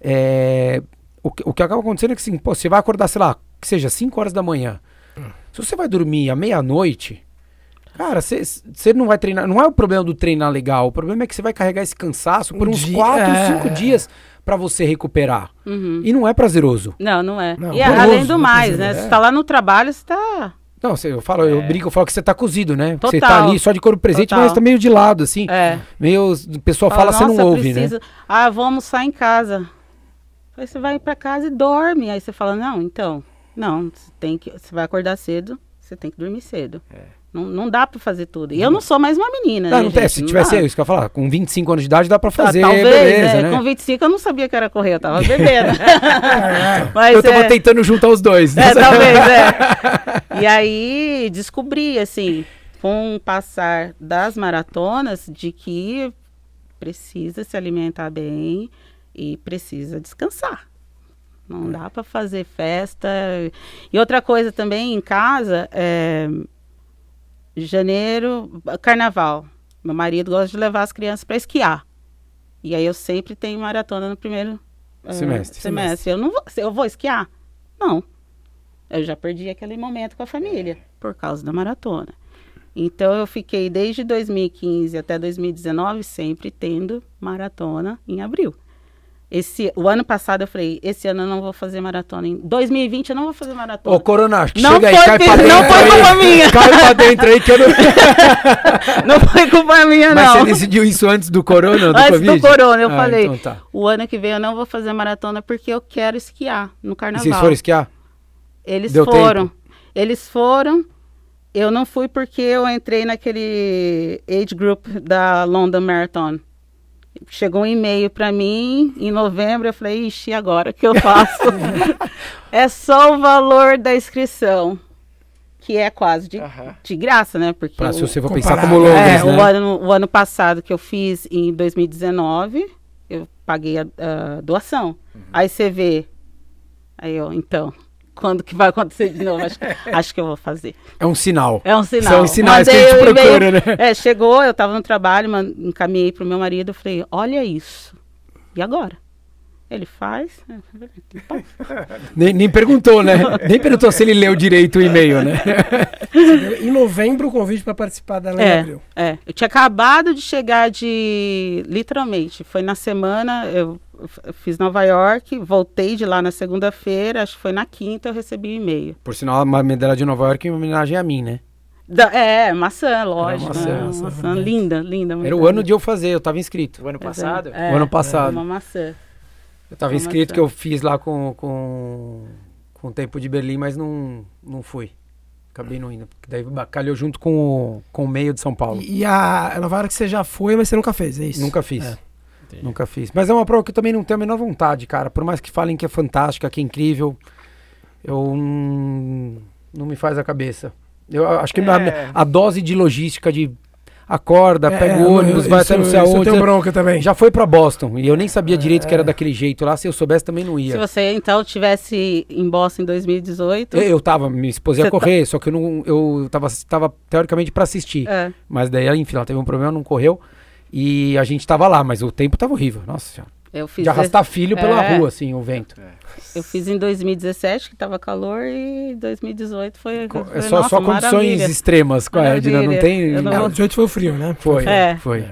É, o, que- o que acaba acontecendo é que assim, pô, você vai acordar, sei lá, que seja 5 horas da manhã. Se você vai dormir à meia-noite, cara, você não vai treinar. Não é o problema do treinar legal. O problema é que você vai carregar esse cansaço por Um uns dia, 4, é. 5 dias pra você recuperar. Uhum. E não é prazeroso. Não, não é. Não, e horroroso, além do não mais, né? é. Você tá lá no trabalho, você tá... Não, você- eu falo, eu brinco, eu falo que você tá cozido, né? Que Você tá Total. ali só de corpo presente, Total. mas tá meio de lado, assim. É. Meio. O pessoal fala, você não "Nossa, ouve, né? preciso- Ah, vou almoçar em casa. Aí você vai pra casa e dorme. Aí você fala, não, então, não, você tem que. Você vai acordar cedo, você tem que dormir cedo. Não, não dá pra fazer tudo. E eu não sou mais uma menina. Não, né, não tem. Se tivesse dá. isso que eu ia falar, com 25 anos de idade dá pra Tá, fazer, Talvez, beleza, é, né? Com 25 eu não sabia que era correr, eu tava bebendo. Mas, eu tava é, tentando juntar os dois. né? É, talvez, é. E aí descobri, assim, com o passar das maratonas, de que precisa se alimentar bem e precisa descansar. Não dá para fazer festa. E outra coisa também em casa, é, janeiro, carnaval. Meu marido gosta de levar as crianças para esquiar. E aí eu sempre tenho maratona no primeiro eh, Semestre. semestre. Eu não vou, eu vou esquiar? Não. Eu já perdi aquele momento com a família por causa da maratona. Então eu fiquei desde 2015 até 2019 sempre tendo maratona em abril. Esse, o ano passado eu falei, esse ano eu não vou fazer maratona. Em 2020 eu não vou fazer maratona. Ô, Corona, Não chega aí, foi cai pe- pra dentro. não foi aí. culpa minha. Cai pra dentro aí que eu não. Não foi culpa minha, Mas não. você decidiu isso antes do Corona, do Antes Covid? do corona, eu Ah, falei, Então tá. o ano que vem eu não vou fazer maratona porque eu quero esquiar no E carnaval. vocês foram esquiar? Eles Deu foram. tempo? Eles foram. Eu não fui porque eu entrei naquele age group da London Marathon. Chegou um e-mail para mim em novembro. Eu falei, ixi, e agora o que eu faço? é só o valor da inscrição, que é quase de, de graça, né? Porque Pra, o- se você for Comparado. pensar como Londres, é, né? o, ano, o ano passado que eu fiz em 2019, eu paguei a, a doação. Uhum. Aí você vê. Aí eu, então, quando que vai acontecer de novo? Acho, que- acho que eu vou fazer. É um sinal. É um sinal. São os sinais que a Mandei gente procura, né? É, chegou, eu tava no trabalho, encaminhei pro meu marido, eu falei, olha isso. E agora? Ele faz. É, então, Nem, nem perguntou, né? Nem perguntou se ele leu direito o e-mail, né? Em novembro, o convite para participar da Lei É, Abril. é. Eu tinha acabado de chegar de. Literalmente. Foi na semana, eu fiz Nova York, voltei de lá na segunda-feira, acho que foi na quinta, eu recebi o e-mail. Por sinal, uma medalha de Nova York em homenagem a mim, né? Da- é, maçã, lógico. maçã, né? maçã, maçã, linda, linda. Era o ano de eu fazer, eu tava inscrito. O ano passado? É, O ano passado. Uma maçã. Eu tava Uma inscrito que eu fiz lá com, com, com o tempo de Berlim, mas não, não fui. Acabei não indo. porque Daí calhou junto com o, com o meio de São Paulo. E, e a Nova York você já foi, mas você nunca fez, é isso? Nunca fiz. É. Nunca fiz. Mas é uma prova que eu também não tenho a menor vontade, cara. Por mais que falem que é fantástica, que é incrível, eu hum, não me faz a cabeça. Eu acho que É. a, a dose de logística de acorda, É, pega é, o ônibus, eu- vai isso- até não sei eu aonde. tenho bronca também. Já foi pra Boston e eu nem sabia direito que era é. daquele jeito lá. Se eu soubesse também não Se ia. você então tivesse em Boston em 2018. Eu, eu tava, esposa ia Você tá- correr, só que eu não, eu tava, tava teoricamente pra assistir. É, Mas daí, enfim, ela teve um problema, não correu. E a gente tava lá, mas o tempo tava horrível. Nossa senhora. Eu fiz. De arrastar filho pela É. rua, assim, o vento. Eu fiz em 2017, que tava calor, e 2018 foi. Co- foi É só, nossa, só condições maravilha. extremas com a Edna, não tem. Eu não Não, vou- 18 foi o frio, né? Foi, É. foi,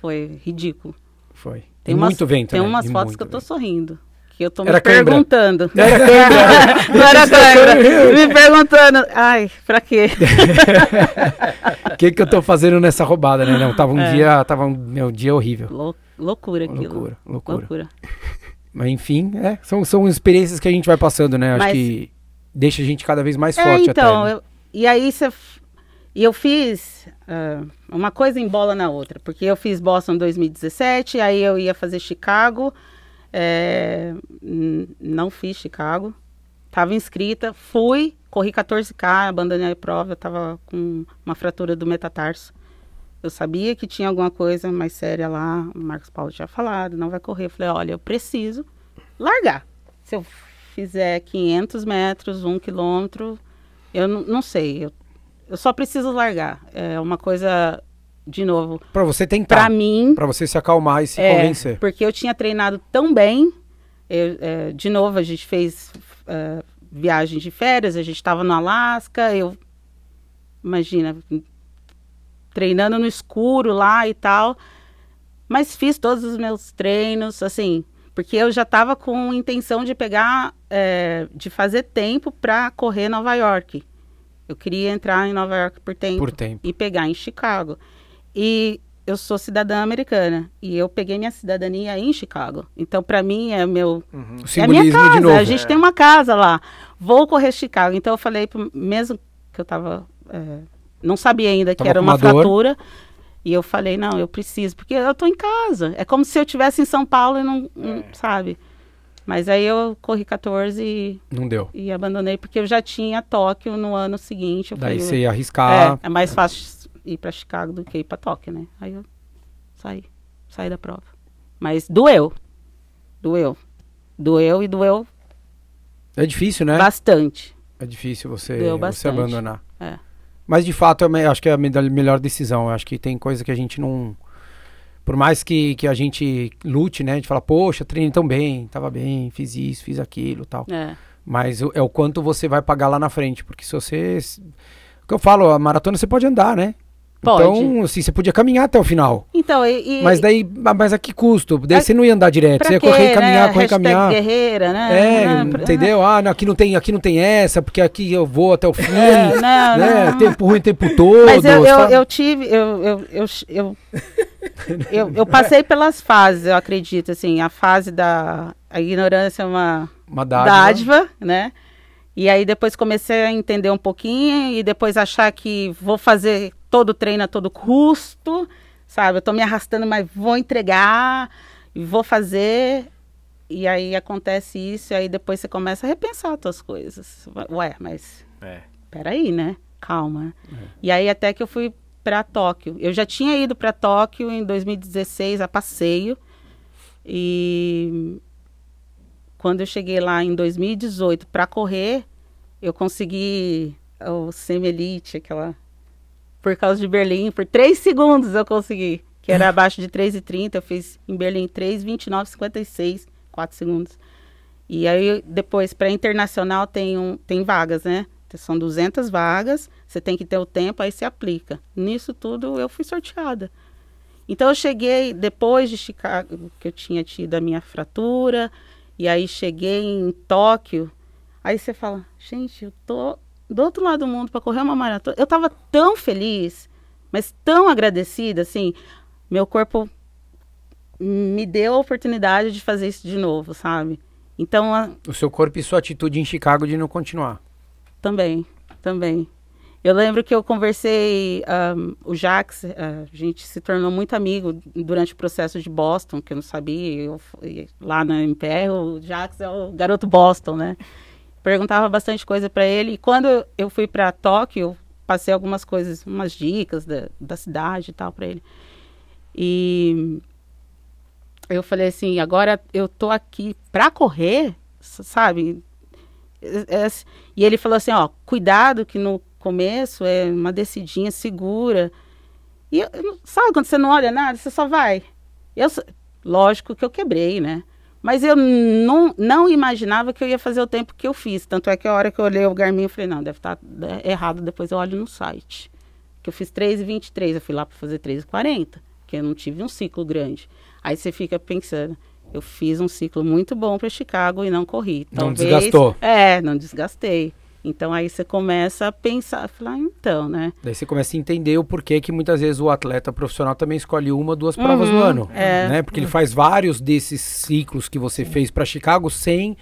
Foi ridículo. foi. Tem umas, muito vento, Tem né? umas E fotos que eu tô vento. sorrindo. Que eu tô Era me cãibra? perguntando. Era câmera. Não era câimbra. me perguntando. Ai, pra quê? O que, que eu tô fazendo nessa roubada, né? Não, tava um É. dia, tava um meu dia horrível. Lou- loucura aquilo. Loucura, loucura. Loucura. Mas enfim, é, são, são experiências que a gente vai passando, né? Acho Mas- que deixa a gente cada vez mais É, forte então, até. né? eu- e aí você. E eu fiz ah, uma coisa em bola na outra, porque eu fiz Boston em 2017, aí eu ia fazer Chicago, é, não fiz Chicago, estava inscrita, fui, corri 14K, abandonei a prova, estava com uma fratura do metatarso. Eu sabia que tinha alguma coisa mais séria lá, o Marcos Paulo tinha falado, não vai correr. Eu falei, olha, eu preciso largar. Se eu fizer 500 metros, um quilômetro, eu não- sei, eu, eu só preciso largar. É uma coisa, de novo, Pra você para tentar, mim, pra você se acalmar e se é, convencer. porque eu tinha treinado tão bem. eu, é, de novo, a gente fez é, viagem de férias, a gente estava no Alasca, eu imagina treinando no escuro lá e tal, mas fiz todos os meus treinos, assim, porque eu já estava com intenção de pegar, é, de fazer tempo para correr Nova York. Eu queria entrar em Nova York por tempo Por tempo. e pegar em Chicago. E eu sou cidadã americana e eu peguei minha cidadania em Chicago. Então, para mim, é meu O é minha casa. de novo. A gente tem uma casa lá. Vou correr Chicago. Então, eu falei, pro- mesmo que eu tava. é, não sabia ainda que Tava era com uma uma fratura. E eu falei, não, eu preciso, porque eu tô em casa. É como se eu estivesse em São Paulo e não, não- sabe? Mas aí eu corri 14 e, Não deu. e abandonei, porque eu já tinha Tóquio no ano seguinte. Daí falei, você ia arriscar. é, é mais fácil ir para Chicago do que ir para Tóquio, né? Aí eu saí, saí da prova. Mas doeu. Doeu. Doeu e doeu É, difícil, né? bastante. É difícil você, você abandonar. É. Mas de fato, eu me- acho que é a me- melhor decisão. Eu acho que tem coisa que a gente não. Por mais que, que a gente lute, né? A gente fala, poxa, treinei tão bem, tava bem, fiz isso, fiz aquilo tal. É. Mas é o quanto você vai pagar lá na frente. Porque se você. O que eu falo, a maratona você pode andar, né? Pode. Então, assim, você podia caminhar até o final. Então, e, e Mas daí, mas a que custo? Daí É- você não ia andar direto, pra você ia quê, correr e caminhar, né? correr e caminhar. guerreira, né? É, pra- entendeu? Ah, não, aqui não tem, aqui não tem essa, porque aqui eu vou até o fim. É, não, né? não. Tempo ruim tempo todo. Mas eu, eu, eu tive, eu, eu, eu, eu, eu, eu passei pelas fases, eu acredito, assim, a fase da a ignorância é uma Uma dádiva. dádiva, né? E aí depois comecei a entender um pouquinho e depois achar que vou fazer todo treino a todo custo, sabe? Eu tô me arrastando, mas vou entregar e vou fazer. E aí acontece isso, e aí depois você começa a repensar as tuas coisas. Ué, mas É. peraí, né? Calma. E aí até que eu fui para Tóquio. Eu já tinha ido para Tóquio em 2016 a passeio. E quando eu cheguei lá em 2018 para correr, eu consegui o semi-elite, aquela por causa de Berlim, por três segundos eu consegui, que era abaixo de 3,30, eu fiz em Berlim 3,29,56, 4 segundos. E aí depois para internacional tem um tem vagas, né? São 200 vagas, você tem que ter o tempo, aí você aplica. Nisso tudo eu fui sorteada. Então eu cheguei depois de Chicago, que eu tinha tido a minha fratura, e aí cheguei em Tóquio. Aí você fala, gente, eu tô do outro lado do mundo para correr uma maratona. Eu tava tão feliz, mas tão agradecida, assim, meu corpo me deu a oportunidade de fazer isso de novo, sabe? Então, a- O seu corpo e sua atitude em Chicago de não continuar. também, também. Eu lembro que eu conversei, um, o Jax, a gente se tornou muito amigo durante o processo de Boston, que eu não sabia, eu lá na MPR, o Jax é o garoto Boston, né? Perguntava bastante coisa para ele, e quando eu fui para Tóquio, passei algumas coisas, umas dicas da, da cidade e tal para ele. E eu falei assim, agora eu tô aqui para correr, sabe? E ele falou assim, ó, cuidado que no começo é uma descidinha segura. E sabe quando você não olha nada, você só vai. Eu, lógico que eu quebrei, né? Mas eu não, não imaginava que eu ia fazer o tempo que eu fiz. Tanto é que a hora que eu olhei o Garmin, eu falei, não, deve estar tá, é, errado. Depois eu olho no site. Que eu fiz 3,23, eu fui lá para fazer 3,40, que eu não tive um ciclo grande. Aí você fica pensando, eu fiz um ciclo muito bom para Chicago e não corri. Talvez, não desgastou. É, não desgastei. Então aí você começa a pensar, falar, então, né? Daí você começa a entender o porquê que muitas vezes o atleta profissional também escolhe uma, duas provas uhum, no ano, é. né? Porque ele faz vários desses ciclos que você fez para Chicago sem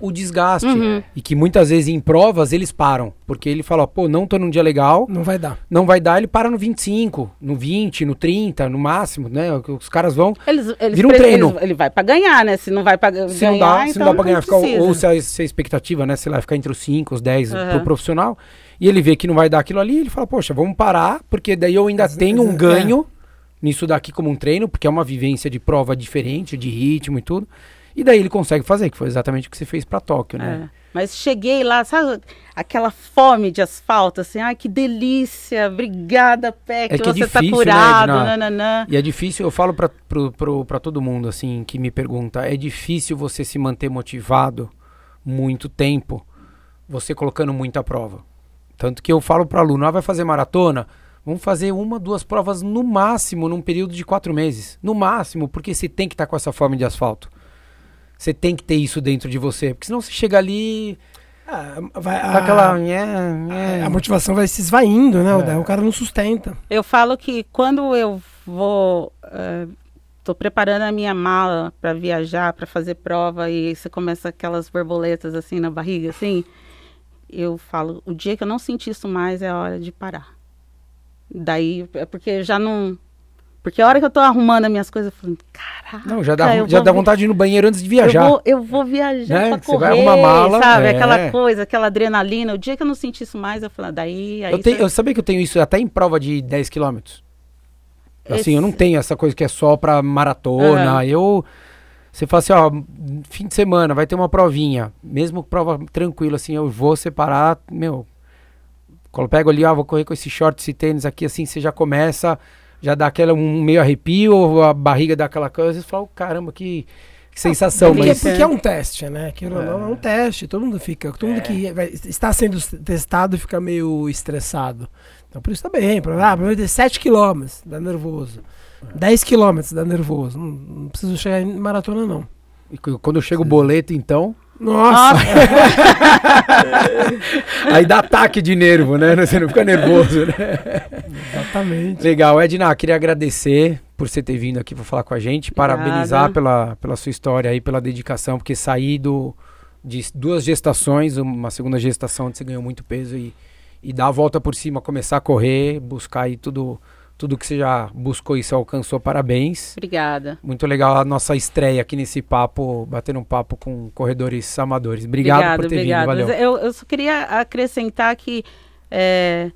o desgaste. Uhum. E que muitas vezes em provas eles param. Porque ele fala, pô, não tô num dia legal. Não vai dar. Não vai dar, ele para no 25, no 20, no 30, no máximo, né? Os caras vão. Eles, eles vira um treino. Eles, ele vai para ganhar, né? Se não vai para ganhar. Se não dá, então se não dá pra ganhar, ficar, ou se a, se a, expectativa, né? Sei lá, ficar entre os 5, os 10 uhum. pro profissional. E ele vê que não vai dar aquilo ali, ele fala, poxa, vamos parar, porque daí eu ainda tenho um ganho é. nisso daqui como um treino, porque é uma vivência de prova diferente, de ritmo e tudo. E daí ele consegue fazer, que foi exatamente o que você fez para Tóquio, né? É. Mas cheguei lá, sabe, aquela fome de asfalto, assim, ai que delícia, obrigada, Pé, que, é que é você é difícil, tá curado, né, nananã. E é difícil, eu falo para todo mundo, assim, que me pergunta, é difícil você se manter motivado muito tempo, você colocando muita prova. Tanto que eu falo para aluno, ah, vai fazer maratona? Vamos fazer uma, duas provas no máximo num período de quatro meses. No máximo, porque você tem que estar tá com essa fome de asfalto. Você tem que ter isso dentro de você, porque senão você chega ali. Ah, vai, a, aquela, a, a, motivação vai se esvaindo, né? É. O cara não sustenta. Eu falo que quando eu vou. Estou uh, preparando a minha mala para viajar, para fazer prova, e você começa aquelas borboletas assim na barriga, assim. Eu falo, o dia que eu não sentir isso mais é a hora de parar. Daí, é porque já não porque a hora que eu tô arrumando as minhas coisas, eu falo, caraca. Não, já dá, já dá vontade de ir no banheiro antes de viajar. Eu vou, eu vou viajar né? pra correr, Você vai arrumar mala, sabe? É. Aquela coisa, aquela adrenalina. O dia que eu não senti isso mais, eu falo, daí... Aí eu, tenho, você... eu sabia que eu tenho isso até em prova de 10 quilômetros. Assim, Esse... eu não tenho essa coisa que é só pra maratona. Uhum. Eu... Você fala assim, ó, fim de semana vai ter uma provinha. Mesmo prova tranquila, assim, eu vou separar, meu... Quando eu pego ali, ó, vou correr com esse short, esse tênis aqui, assim, você já começa já dá aquela um meio arrepio, ou a barriga dá aquela coisa, você fala, caramba, que, que sensação. Porque, mas... porque é um teste, né? Aquilo é. não é um teste, todo mundo fica, todo mundo é. que vai, está sendo testado fica meio estressado. Então por isso tá bem, ah, para 7 km, dá nervoso. 10 km dá nervoso. Não, não preciso chegar em maratona, não. E quando chega o boleto, então. Nossa! Aí dá ataque de nervo, né? Você não fica nervoso, né? Exatamente. Legal. Edna, queria agradecer por você ter vindo aqui para falar com a gente. Obrigada. Parabenizar pela, pela sua história aí, pela dedicação, porque sair do, de duas gestações, uma segunda gestação onde você ganhou muito peso e, e dar a volta por cima, começar a correr, buscar aí tudo tudo que você já buscou e você alcançou, parabéns. Obrigada. Muito legal a nossa estreia aqui nesse papo, batendo um papo com corredores amadores. Obrigado obrigada, por ter obrigada. vindo, valeu. Eu, eu só queria acrescentar que, é,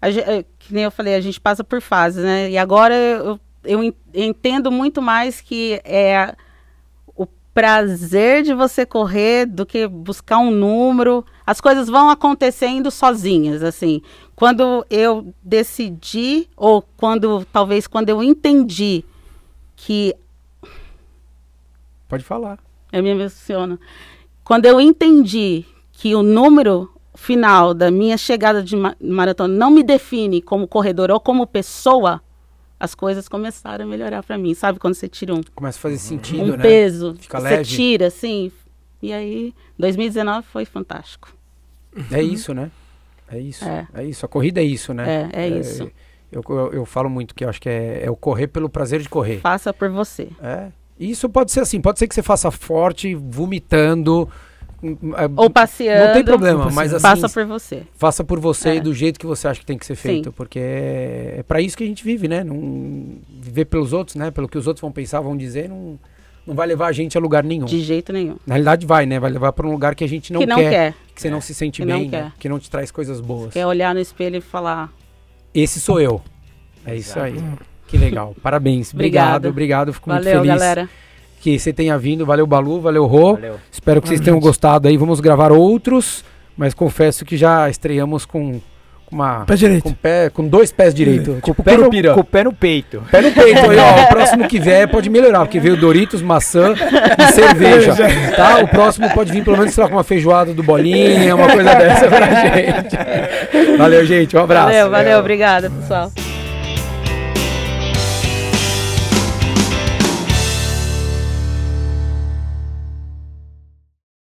a, é, que nem eu falei, a gente passa por fases, né? E agora eu, eu entendo muito mais que é o prazer de você correr do que buscar um número. As coisas vão acontecendo sozinhas, assim quando eu decidi, ou quando, talvez quando eu entendi que. Pode falar. Eu me emociono. Quando eu entendi que o número final da minha chegada de maratona não me define como corredor ou como pessoa, as coisas começaram a melhorar para mim. Sabe quando você tira um. Começa a fazer sentido, um né? peso. Fica você leve. tira, assim. E aí, 2019 foi fantástico. É isso, né? É isso. É. é. isso. A corrida é isso, né? É, é, é isso. Eu, eu, eu, falo muito que eu acho que é, é o correr pelo prazer de correr. Faça por você. É. Isso pode ser assim, pode ser que você faça forte, vomitando, é, Ou passeando. Não tem problema, mas assim, Passa por você. faça por você É. e do jeito que você acha que tem que ser Sim. feito, porque é, é para isso que a gente vive, né? Não viver pelos outros, né? Pelo que os outros vão pensar, vão dizer, não, não vai levar a gente a lugar nenhum. De jeito nenhum. Na realidade vai, né? Vai levar para um lugar que a gente não que não quer, quer. que você não se sente Que não bem, né? quer. que não te traz coisas boas. Quer olhar no espelho e falar. Esse sou eu. É isso aí. Que legal. Parabéns. Obrigado, obrigado. Fico muito Valeu, feliz galera. que você tenha vindo. Valeu, Balu. Valeu, Rô. Valeu. Espero que vocês tenham gente. gostado aí. Vamos gravar outros, mas confesso que já estreamos com uma Pé direito. com pé, com dois pés direito, tipo Pé no, com o pé no peito. Pé no peito aí, ó. O próximo que vier pode melhorar, porque veio Doritos, maçã e cerveja, tá? O próximo pode vir pelo menos, sei lá, com uma feijoada do Bolinha, uma coisa dessa pra gente. Valeu, gente. Um abraço. Valeu, valeu, obrigada, pessoal.